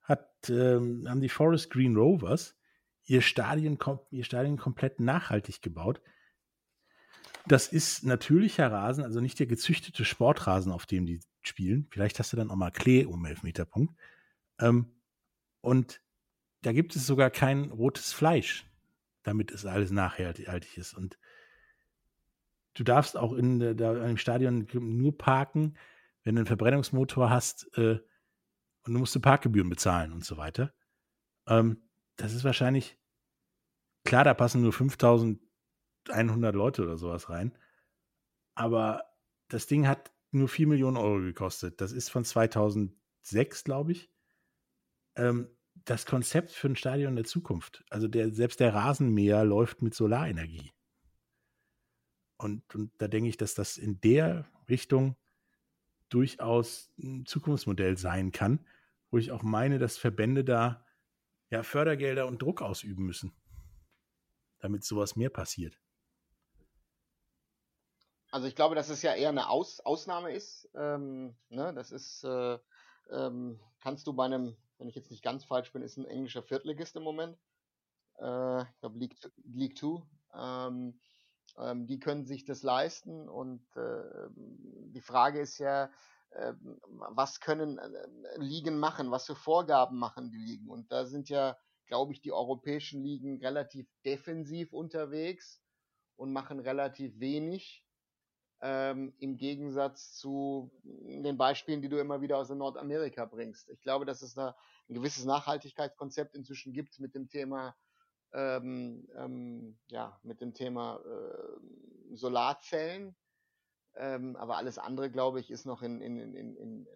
Speaker 3: hat, ähm, haben die Forest Green Rovers ihr Stadion, ihr Stadion komplett nachhaltig gebaut. Das ist natürlicher Rasen, also nicht der gezüchtete Sportrasen, auf dem die spielen. Vielleicht hast du dann auch mal Klee um Elfmeterpunkt. Ähm, und da gibt es sogar kein rotes Fleisch, damit es alles nachhaltig ist. Und du darfst auch in, da, einem Stadion nur parken, wenn du einen Verbrennungsmotor hast äh, und du musst Parkgebühren bezahlen und so weiter. Ähm, das ist wahrscheinlich, klar, da passen nur 5100 Leute oder sowas rein, aber das Ding hat nur 4 Millionen Euro gekostet. Das ist von 2006, glaube ich. Ähm, das Konzept für ein Stadion der Zukunft. Also der, selbst der Rasenmäher läuft mit Solarenergie. Und, und da denke ich, dass das in der Richtung durchaus ein Zukunftsmodell sein kann, wo ich auch meine, dass Verbände da ja Fördergelder und Druck ausüben müssen, damit sowas mehr passiert.
Speaker 4: Also ich glaube, dass es ja eher eine Aus Ausnahme ist. Ähm, ne? Das ist, äh, ähm, kannst du bei einem, wenn ich jetzt nicht ganz falsch bin, ist ein englischer Viertligist im Moment. Äh, ich glaube League, League 2. Ähm, ähm, die können sich das leisten und äh, die Frage ist ja, äh, was können äh, Ligen machen, was für Vorgaben machen die Ligen und da sind ja, glaube ich, die europäischen Ligen relativ defensiv unterwegs und machen relativ wenig ähm, im Gegensatz zu den Beispielen, die du immer wieder aus Nordamerika bringst. Ich glaube, dass es da ein gewisses Nachhaltigkeitskonzept inzwischen gibt mit dem Thema ähm, ähm, ja, mit dem Thema äh, Solarzellen. Ähm, aber alles andere, glaube ich, ist noch in, in, in, in,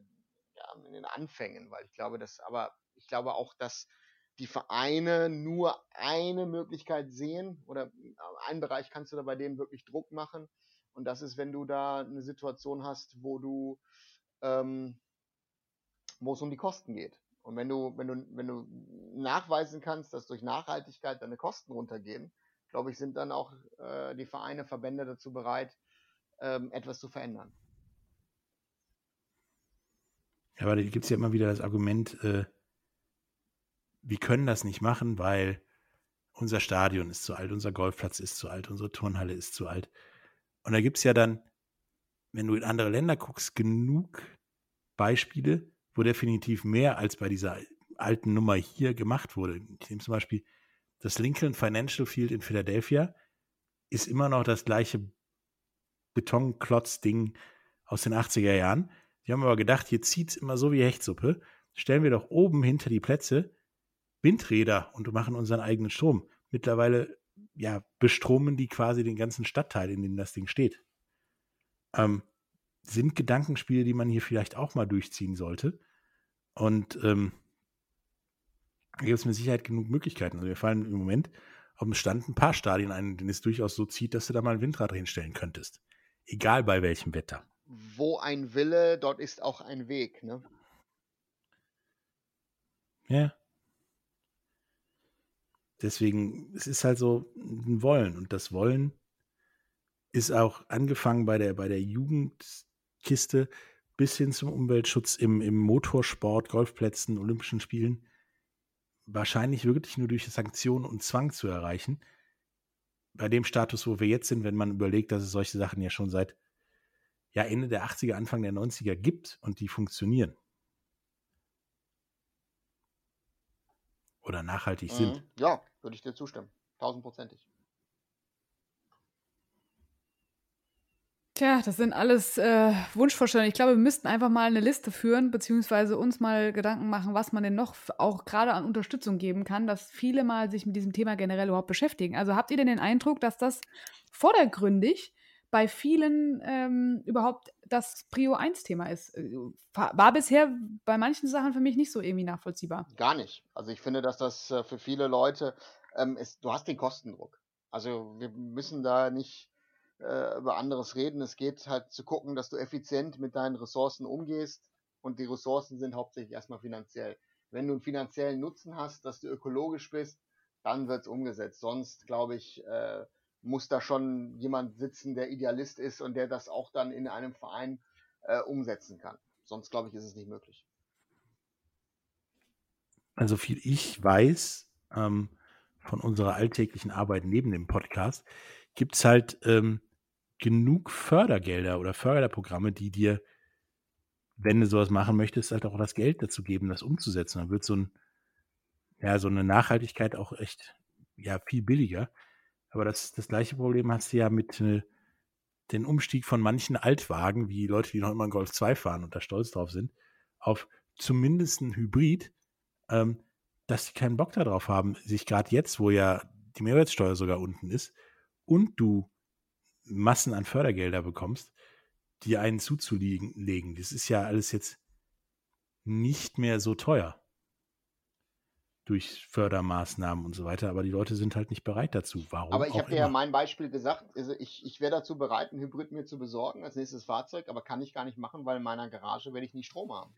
Speaker 4: ja, in den Anfängen, weil ich glaube, dass, aber ich glaube auch, dass die Vereine nur eine Möglichkeit sehen oder einen Bereich kannst du da bei denen wirklich Druck machen und das ist, wenn du da eine Situation hast, wo du, ähm, wo es um die Kosten geht. Und wenn du, wenn du, wenn du nachweisen kannst, dass durch Nachhaltigkeit deine Kosten runtergehen, glaube ich, sind dann auch äh, die Vereine, Verbände dazu bereit, ähm, etwas zu verändern.
Speaker 3: Ja, aber da gibt es ja immer wieder das Argument, äh, wir können das nicht machen, weil unser Stadion ist zu alt, unser Golfplatz ist zu alt, unsere Turnhalle ist zu alt. Und da gibt es ja dann, wenn du in andere Länder guckst, genug Beispiele, wo definitiv mehr als bei dieser alten Nummer hier gemacht wurde. Ich nehme zum Beispiel das Lincoln Financial Field in Philadelphia, ist immer noch das gleiche Betonklotz-Ding aus den 80er Jahren. Die haben aber gedacht, hier zieht es immer so wie Hechtsuppe. Stellen wir doch oben hinter die Plätze Windräder und machen unseren eigenen Strom. Mittlerweile ja, bestromen die quasi den ganzen Stadtteil, in dem das Ding steht. Ähm, sind Gedankenspiele, die man hier vielleicht auch mal durchziehen sollte. Und ähm, da gibt es mit Sicherheit genug Möglichkeiten. Also wir fallen im Moment auf dem Stand ein paar Stadien ein, in denen es durchaus so zieht, dass du da mal ein Windrad hinstellen könntest. Egal bei welchem Wetter.
Speaker 4: Wo ein Wille, dort ist auch ein Weg, ne?
Speaker 3: Ja. Deswegen, es ist halt so ein Wollen. Und das Wollen ist auch angefangen bei der, bei der Jugendkiste bis hin zum Umweltschutz im, im Motorsport, Golfplätzen, Olympischen Spielen wahrscheinlich wirklich nur durch Sanktionen und Zwang zu erreichen. Bei dem Status, wo wir jetzt sind, wenn man überlegt, dass es solche Sachen ja schon seit ja, Ende der 80er, Anfang der 90er gibt und die funktionieren. Oder nachhaltig mhm. sind.
Speaker 4: Ja, würde ich dir zustimmen. Tausendprozentig.
Speaker 2: Tja, das sind alles äh, Wunschvorstellungen. Ich glaube, wir müssten einfach mal eine Liste führen, beziehungsweise uns mal Gedanken machen, was man denn noch auch gerade an Unterstützung geben kann, dass viele mal sich mit diesem Thema generell überhaupt beschäftigen. Also habt ihr denn den Eindruck, dass das vordergründig bei vielen ähm, überhaupt das Prio 1-Thema ist. Äh, war bisher bei manchen Sachen für mich nicht so irgendwie nachvollziehbar.
Speaker 4: Gar nicht. Also ich finde, dass das äh, für viele Leute ähm, ist, du hast den Kostendruck. Also wir müssen da nicht äh, über anderes reden. Es geht halt zu gucken, dass du effizient mit deinen Ressourcen umgehst und die Ressourcen sind hauptsächlich erstmal finanziell. Wenn du einen finanziellen Nutzen hast, dass du ökologisch bist, dann wird es umgesetzt. Sonst, glaube ich, äh, muss da schon jemand sitzen, der Idealist ist und der das auch dann in einem Verein äh, umsetzen kann. Sonst, glaube ich, ist es nicht möglich.
Speaker 3: Also viel ich weiß ähm, von unserer alltäglichen Arbeit neben dem Podcast, gibt es halt ähm, genug Fördergelder oder Förderprogramme, die dir, wenn du sowas machen möchtest, halt auch das Geld dazu geben, das umzusetzen. Dann wird so ein, ja, so eine Nachhaltigkeit auch echt, ja, viel billiger. Aber das, das gleiche Problem hast du ja mit äh, den Umstieg von manchen Altwagen, wie Leute, die noch immer einen Golf 2 fahren und da stolz drauf sind, auf zumindest ein Hybrid, ähm, dass sie keinen Bock darauf haben, sich gerade jetzt, wo ja die Mehrwertsteuer sogar unten ist, und du Massen an Fördergelder bekommst, die einen zuzulegen. Das ist ja alles jetzt nicht mehr so teuer durch Fördermaßnahmen und so weiter, aber die Leute sind halt nicht bereit dazu. Warum?
Speaker 4: Aber ich habe dir ja mein Beispiel gesagt, also ich, ich wäre dazu bereit, ein Hybrid mir zu besorgen als nächstes Fahrzeug, aber kann ich gar nicht machen, weil in meiner Garage werde ich nie Strom haben.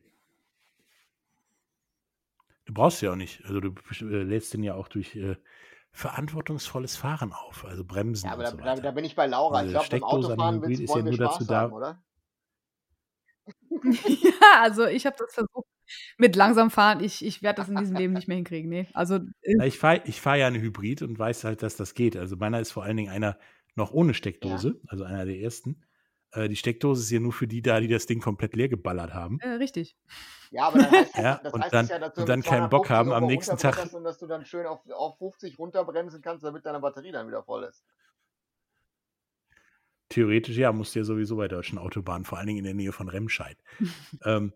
Speaker 3: Du brauchst ja auch nicht. Also du äh, lädst den ja auch durch äh, verantwortungsvolles Fahren auf, also Bremsen. Ja,
Speaker 4: aber
Speaker 3: da,
Speaker 4: so da, da, bin ich bei Laura. Ich glaube, beim Autofahren willst, ist ja nur dazu da, haben, oder? (laughs) (laughs)
Speaker 2: ja, also ich habe das versucht mit langsam fahren. Ich, ich werde das in diesem Leben nicht mehr hinkriegen. Nee. Also,
Speaker 3: Na, ich fahre ich fahr ja eine Hybrid und weiß halt, dass das geht. Also meiner ist vor allen Dingen einer noch ohne Steckdose, ja. also einer der ersten. Äh, die Steckdose ist ja nur für die da, die das Ding komplett leer geballert haben.
Speaker 2: Äh, richtig.
Speaker 4: Ja, aber dann heißt, (laughs)
Speaker 3: ja,
Speaker 4: das
Speaker 3: und
Speaker 4: heißt
Speaker 3: dann,
Speaker 4: ja, dass
Speaker 3: du und dann keinen Bock haben am nächsten Tag.
Speaker 4: Und dass du dann schön auf, auf 50 runterbremsen kannst, damit deine Batterie dann wieder voll ist.
Speaker 3: Theoretisch ja, musst du ja sowieso bei deutschen Autobahnen, vor allen Dingen in der Nähe von Remscheid. (laughs) ähm,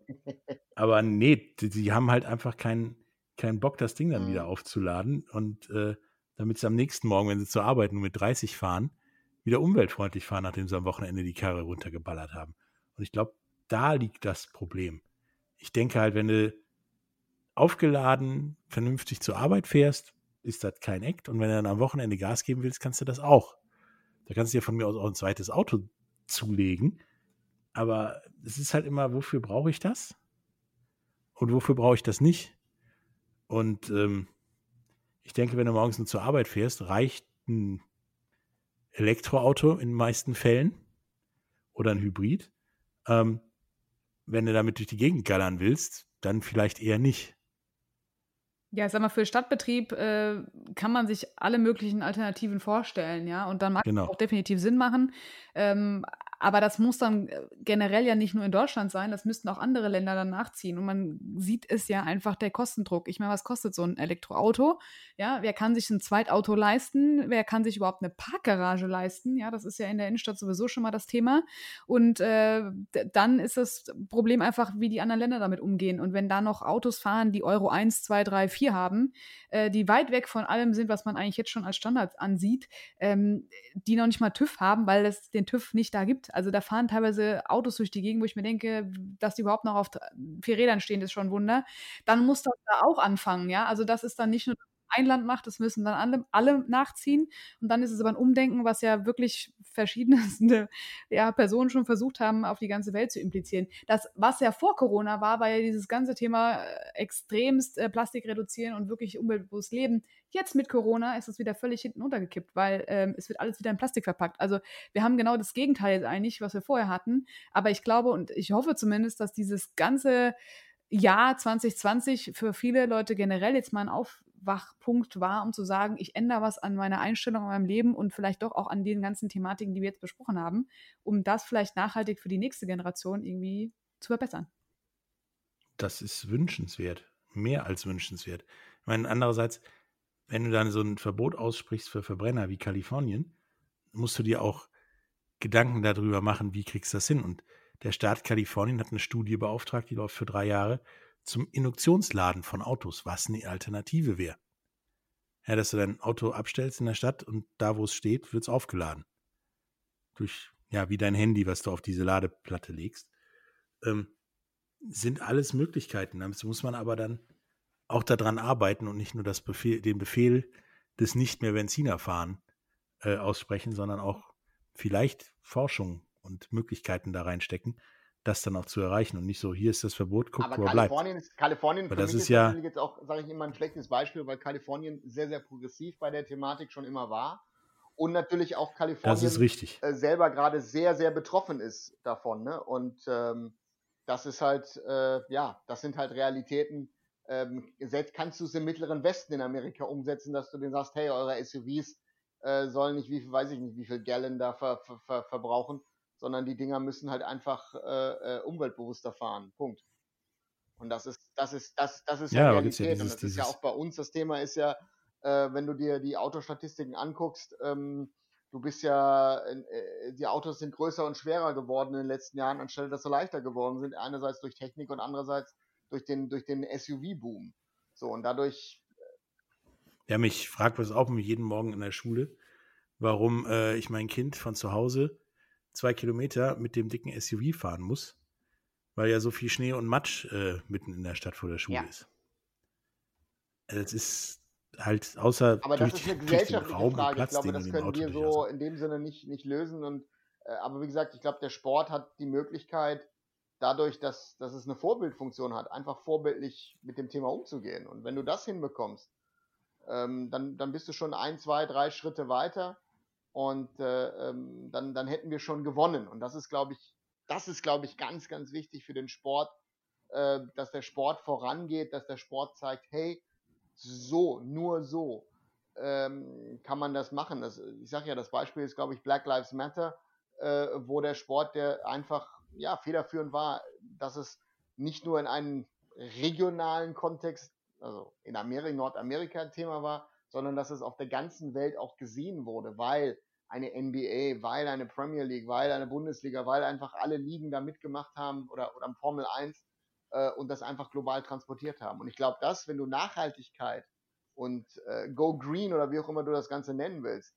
Speaker 3: aber nee, die, die, haben halt einfach keinen keinen Bock, das Ding dann mhm. wieder aufzuladen und äh, damit sie am nächsten Morgen, wenn sie zur Arbeit nur mit 30 fahren, wieder umweltfreundlich fahren, nachdem sie am Wochenende die Karre runtergeballert haben. Und ich glaube, da liegt das Problem. Ich denke halt, wenn du aufgeladen vernünftig zur Arbeit fährst, ist das kein Act. Und wenn du dann am Wochenende Gas geben willst, kannst du das auch. Da kannst du dir von mir aus auch ein zweites Auto zulegen. Aber es ist halt immer, wofür brauche ich das? Und wofür brauche ich das nicht? Und ähm, ich denke, wenn du morgens nur zur Arbeit fährst, reicht ein Elektroauto in den meisten Fällen oder ein Hybrid. Ähm, wenn du damit durch die Gegend gallern willst, dann vielleicht eher nicht.
Speaker 2: Ja, ich sag mal, für Stadtbetrieb äh, kann man sich alle möglichen Alternativen vorstellen, ja. Und dann mag genau. es auch definitiv Sinn machen. Ähm, aber das muss dann äh, generell ja nicht nur in Deutschland sein, das müssten auch andere Länder dann nachziehen. Und man sieht es ja einfach der Kostendruck. Ich meine, was kostet so ein Elektroauto? Ja, wer kann sich ein Zweitauto leisten? Wer kann sich überhaupt eine Parkgarage leisten? Ja, das ist ja in der Innenstadt sowieso schon mal das Thema. Und äh, dann ist das Problem einfach, wie die anderen Länder damit umgehen. Und wenn da noch Autos fahren, die Euro 1, 2, 3, 4 haben, äh, die weit weg von allem sind, was man eigentlich jetzt schon als Standard ansieht, ähm, die noch nicht mal TÜV haben, weil es den TÜV nicht da gibt. Also da fahren teilweise Autos durch die Gegend, wo ich mir denke, dass die überhaupt noch auf vier Rädern stehen, ist schon ein Wunder. Dann muss das da auch anfangen, ja. Also das ist dann nicht nur ein Land macht, das müssen dann alle, alle nachziehen. Und dann ist es aber ein Umdenken, was ja wirklich verschiedene (laughs) ja, Personen schon versucht haben, auf die ganze Welt zu implizieren. Das, was ja vor Corona war, war ja dieses ganze Thema äh, extremst äh, Plastik reduzieren und wirklich umweltbewusst leben. Jetzt mit Corona ist es wieder völlig hinten untergekippt, weil ähm, es wird alles wieder in Plastik verpackt. Also wir haben genau das Gegenteil eigentlich, was wir vorher hatten. Aber ich glaube und ich hoffe zumindest, dass dieses ganze Jahr 2020 für viele Leute generell jetzt mal ein Auf Wachpunkt war, um zu sagen, ich ändere was an meiner Einstellung, an meinem Leben und vielleicht doch auch an den ganzen Thematiken, die wir jetzt besprochen haben, um das vielleicht nachhaltig für die nächste Generation irgendwie zu verbessern.
Speaker 3: Das ist wünschenswert, mehr als wünschenswert. Ich meine, andererseits, wenn du dann so ein Verbot aussprichst für Verbrenner wie Kalifornien, musst du dir auch Gedanken darüber machen, wie kriegst du das hin? Und der Staat Kalifornien hat eine Studie beauftragt, die läuft für drei Jahre, zum Induktionsladen von Autos, was eine Alternative wäre. Ja, dass du dein Auto abstellst in der Stadt und da, wo es steht, wird es aufgeladen. Durch ja, wie dein Handy, was du auf diese Ladeplatte legst, ähm, sind alles Möglichkeiten. Da muss man aber dann auch daran arbeiten und nicht nur das Befehl, den Befehl des nicht mehr Benziner fahren äh, aussprechen, sondern auch vielleicht Forschung und Möglichkeiten da reinstecken, das dann auch zu erreichen und nicht so, hier ist das Verbot, guck,
Speaker 4: Aber
Speaker 3: wo er
Speaker 4: Kalifornien
Speaker 3: bleibt.
Speaker 4: ist, Kalifornien
Speaker 3: Aber das ist ja-
Speaker 4: natürlich jetzt auch, sage ich immer, ein schlechtes Beispiel, weil Kalifornien sehr, sehr progressiv bei der Thematik schon immer war. Und natürlich auch
Speaker 3: Das ist
Speaker 4: Kalifornien
Speaker 3: richtig.
Speaker 4: äh, selber gerade sehr, sehr betroffen ist davon. Ne? Und ähm, das ist halt, äh, ja, das sind halt Realitäten. Ähm, selbst kannst du es im mittleren Westen in Amerika umsetzen, dass du denen sagst, hey, eure SUVs äh, sollen nicht, wie viel, weiß ich nicht, wie viel Gallon da ver, ver, ver, verbrauchen, sondern die Dinger müssen halt einfach äh, äh, umweltbewusster fahren. Punkt. Und das ist, das ist, das, das ist
Speaker 3: Ja,
Speaker 4: Realität.
Speaker 3: ja
Speaker 4: und
Speaker 3: dieses-
Speaker 4: das ist ja auch bei uns, das Thema ist ja, äh, wenn du dir die Autostatistiken anguckst, ähm, du bist ja, äh, die Autos sind größer und schwerer geworden in den letzten Jahren, anstelle dass sie leichter geworden sind. Einerseits durch Technik und andererseits durch den, durch den SUV-Boom. So, und dadurch,
Speaker 3: Ja, mich fragt was auch jeden Morgen in der Schule, warum äh, ich mein Kind von zu Hause zwei Kilometer mit dem dicken SUV fahren muss, weil ja so viel Schnee und Matsch äh, mitten in der Stadt vor der Schule
Speaker 4: Ja.
Speaker 3: ist. Es ist halt außer
Speaker 4: aber
Speaker 3: durch,
Speaker 4: das ist eine gesellschaftliche
Speaker 3: Raum und
Speaker 4: Frage. Ich
Speaker 3: Platz,
Speaker 4: glaube,
Speaker 3: den
Speaker 4: das können wir so in dem Sinne nicht, nicht lösen. Und, äh, aber wie gesagt, ich glaube, der Sport hat die Möglichkeit, dadurch, dass, dass es eine Vorbildfunktion hat, einfach vorbildlich mit dem Thema umzugehen. Und wenn du das hinbekommst, ähm, dann, dann bist du schon ein, zwei, drei Schritte weiter und äh, ähm, dann, dann hätten wir schon gewonnen. Und das ist, glaube ich, das ist, glaube ich, ganz, ganz wichtig für den Sport, äh, dass der Sport vorangeht, dass der Sport zeigt, hey, so, nur so ähm, kann man das machen. Das, ich sage ja, das Beispiel ist, glaube ich, Black Lives Matter, äh, wo der Sport, der einfach ja, federführend war, dass es nicht nur in einem regionalen Kontext, also in Amerika, Nordamerika ein Thema war, sondern dass es auf der ganzen Welt auch gesehen wurde, weil eine NBA, weil eine Premier League, weil eine Bundesliga, weil einfach alle Ligen da mitgemacht haben oder, oder Formel 1 äh, und das einfach global transportiert haben. Und ich glaube, dass, wenn du Nachhaltigkeit und äh, Go Green oder wie auch immer du das Ganze nennen willst,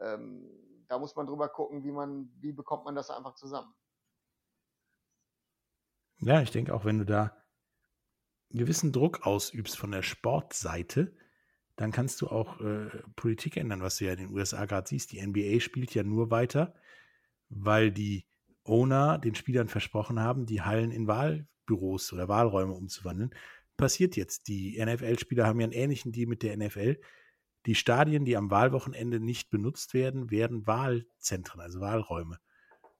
Speaker 4: ähm, da muss man drüber gucken, wie man, wie bekommt man das einfach zusammen.
Speaker 3: Ja, ich denke auch, wenn du da gewissen Druck ausübst von der Sportseite, dann kannst du auch äh, Politik ändern, was du ja in den USA gerade siehst. Die NBA spielt ja nur weiter, weil die Owner den Spielern versprochen haben, die Hallen in Wahlbüros oder Wahlräume umzuwandeln. Passiert jetzt. Die NFL-Spieler haben ja einen ähnlichen Deal mit der NFL. Die Stadien, die am Wahlwochenende nicht benutzt werden, werden Wahlzentren, also Wahlräume.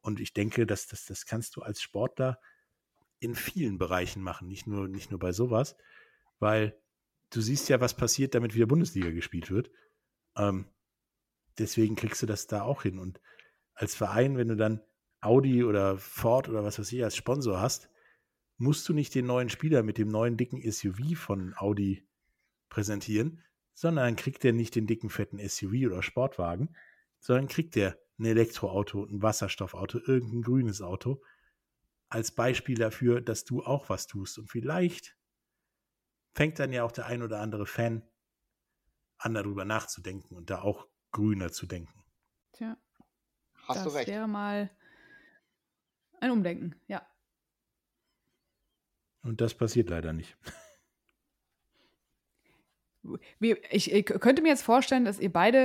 Speaker 3: Und ich denke, dass das, das kannst du als Sportler in vielen Bereichen machen, nicht nur, nicht nur bei sowas, weil du siehst ja, was passiert, damit wieder Bundesliga gespielt wird. Ähm, deswegen kriegst du das da auch hin. Und als Verein, wenn du dann Audi oder Ford oder was weiß ich als Sponsor hast, musst du nicht den neuen Spieler mit dem neuen dicken SUV von Audi präsentieren, sondern kriegt der nicht den dicken, fetten SUV oder Sportwagen, sondern kriegt der ein Elektroauto, ein Wasserstoffauto, irgendein grünes Auto als Beispiel dafür, dass du auch was tust. Und vielleicht fängt dann ja auch der ein oder andere Fan an, darüber nachzudenken und da auch grüner zu denken.
Speaker 2: Tja,
Speaker 4: Hast
Speaker 2: das
Speaker 4: du recht.
Speaker 2: wäre mal ein Umdenken, ja.
Speaker 3: Und das passiert leider nicht. (laughs)
Speaker 2: Ich, ich könnte mir jetzt vorstellen, dass ihr beide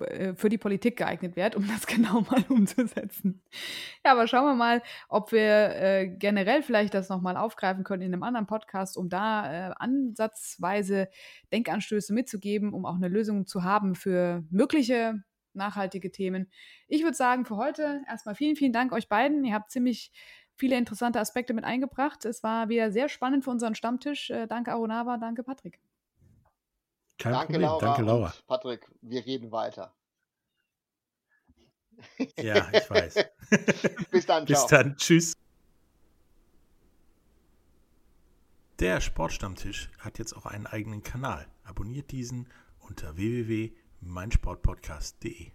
Speaker 2: äh, äh, für die Politik geeignet wärt, um das (laughs) genau mal umzusetzen. Ja, aber schauen wir mal, ob wir äh, generell vielleicht das nochmal aufgreifen können in einem anderen Podcast, um da äh, ansatzweise Denkanstöße mitzugeben, um auch eine Lösung zu haben für mögliche nachhaltige Themen. Ich würde sagen, für heute erstmal vielen, vielen Dank euch beiden. Ihr habt ziemlich viele interessante Aspekte mit eingebracht. Es war wieder sehr spannend für unseren Stammtisch. Äh, danke, Arunava, danke, Patrick.
Speaker 3: Kein
Speaker 4: Danke,
Speaker 3: Problem.
Speaker 4: Laura.
Speaker 3: Danke, Laura.
Speaker 4: Und Patrick, wir reden weiter.
Speaker 3: Ja, ich weiß. (laughs)
Speaker 4: Bis dann,
Speaker 3: Bis
Speaker 4: ciao.
Speaker 3: dann. Tschüss. Der Sportstammtisch hat jetzt auch einen eigenen Kanal. Abonniert diesen unter www.meinsportpodcast.de.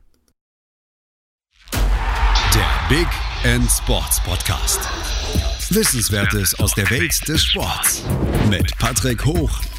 Speaker 1: Der Big End Sports Podcast. Wissenswertes aus der Welt des Sports. Mit Patrick Hoch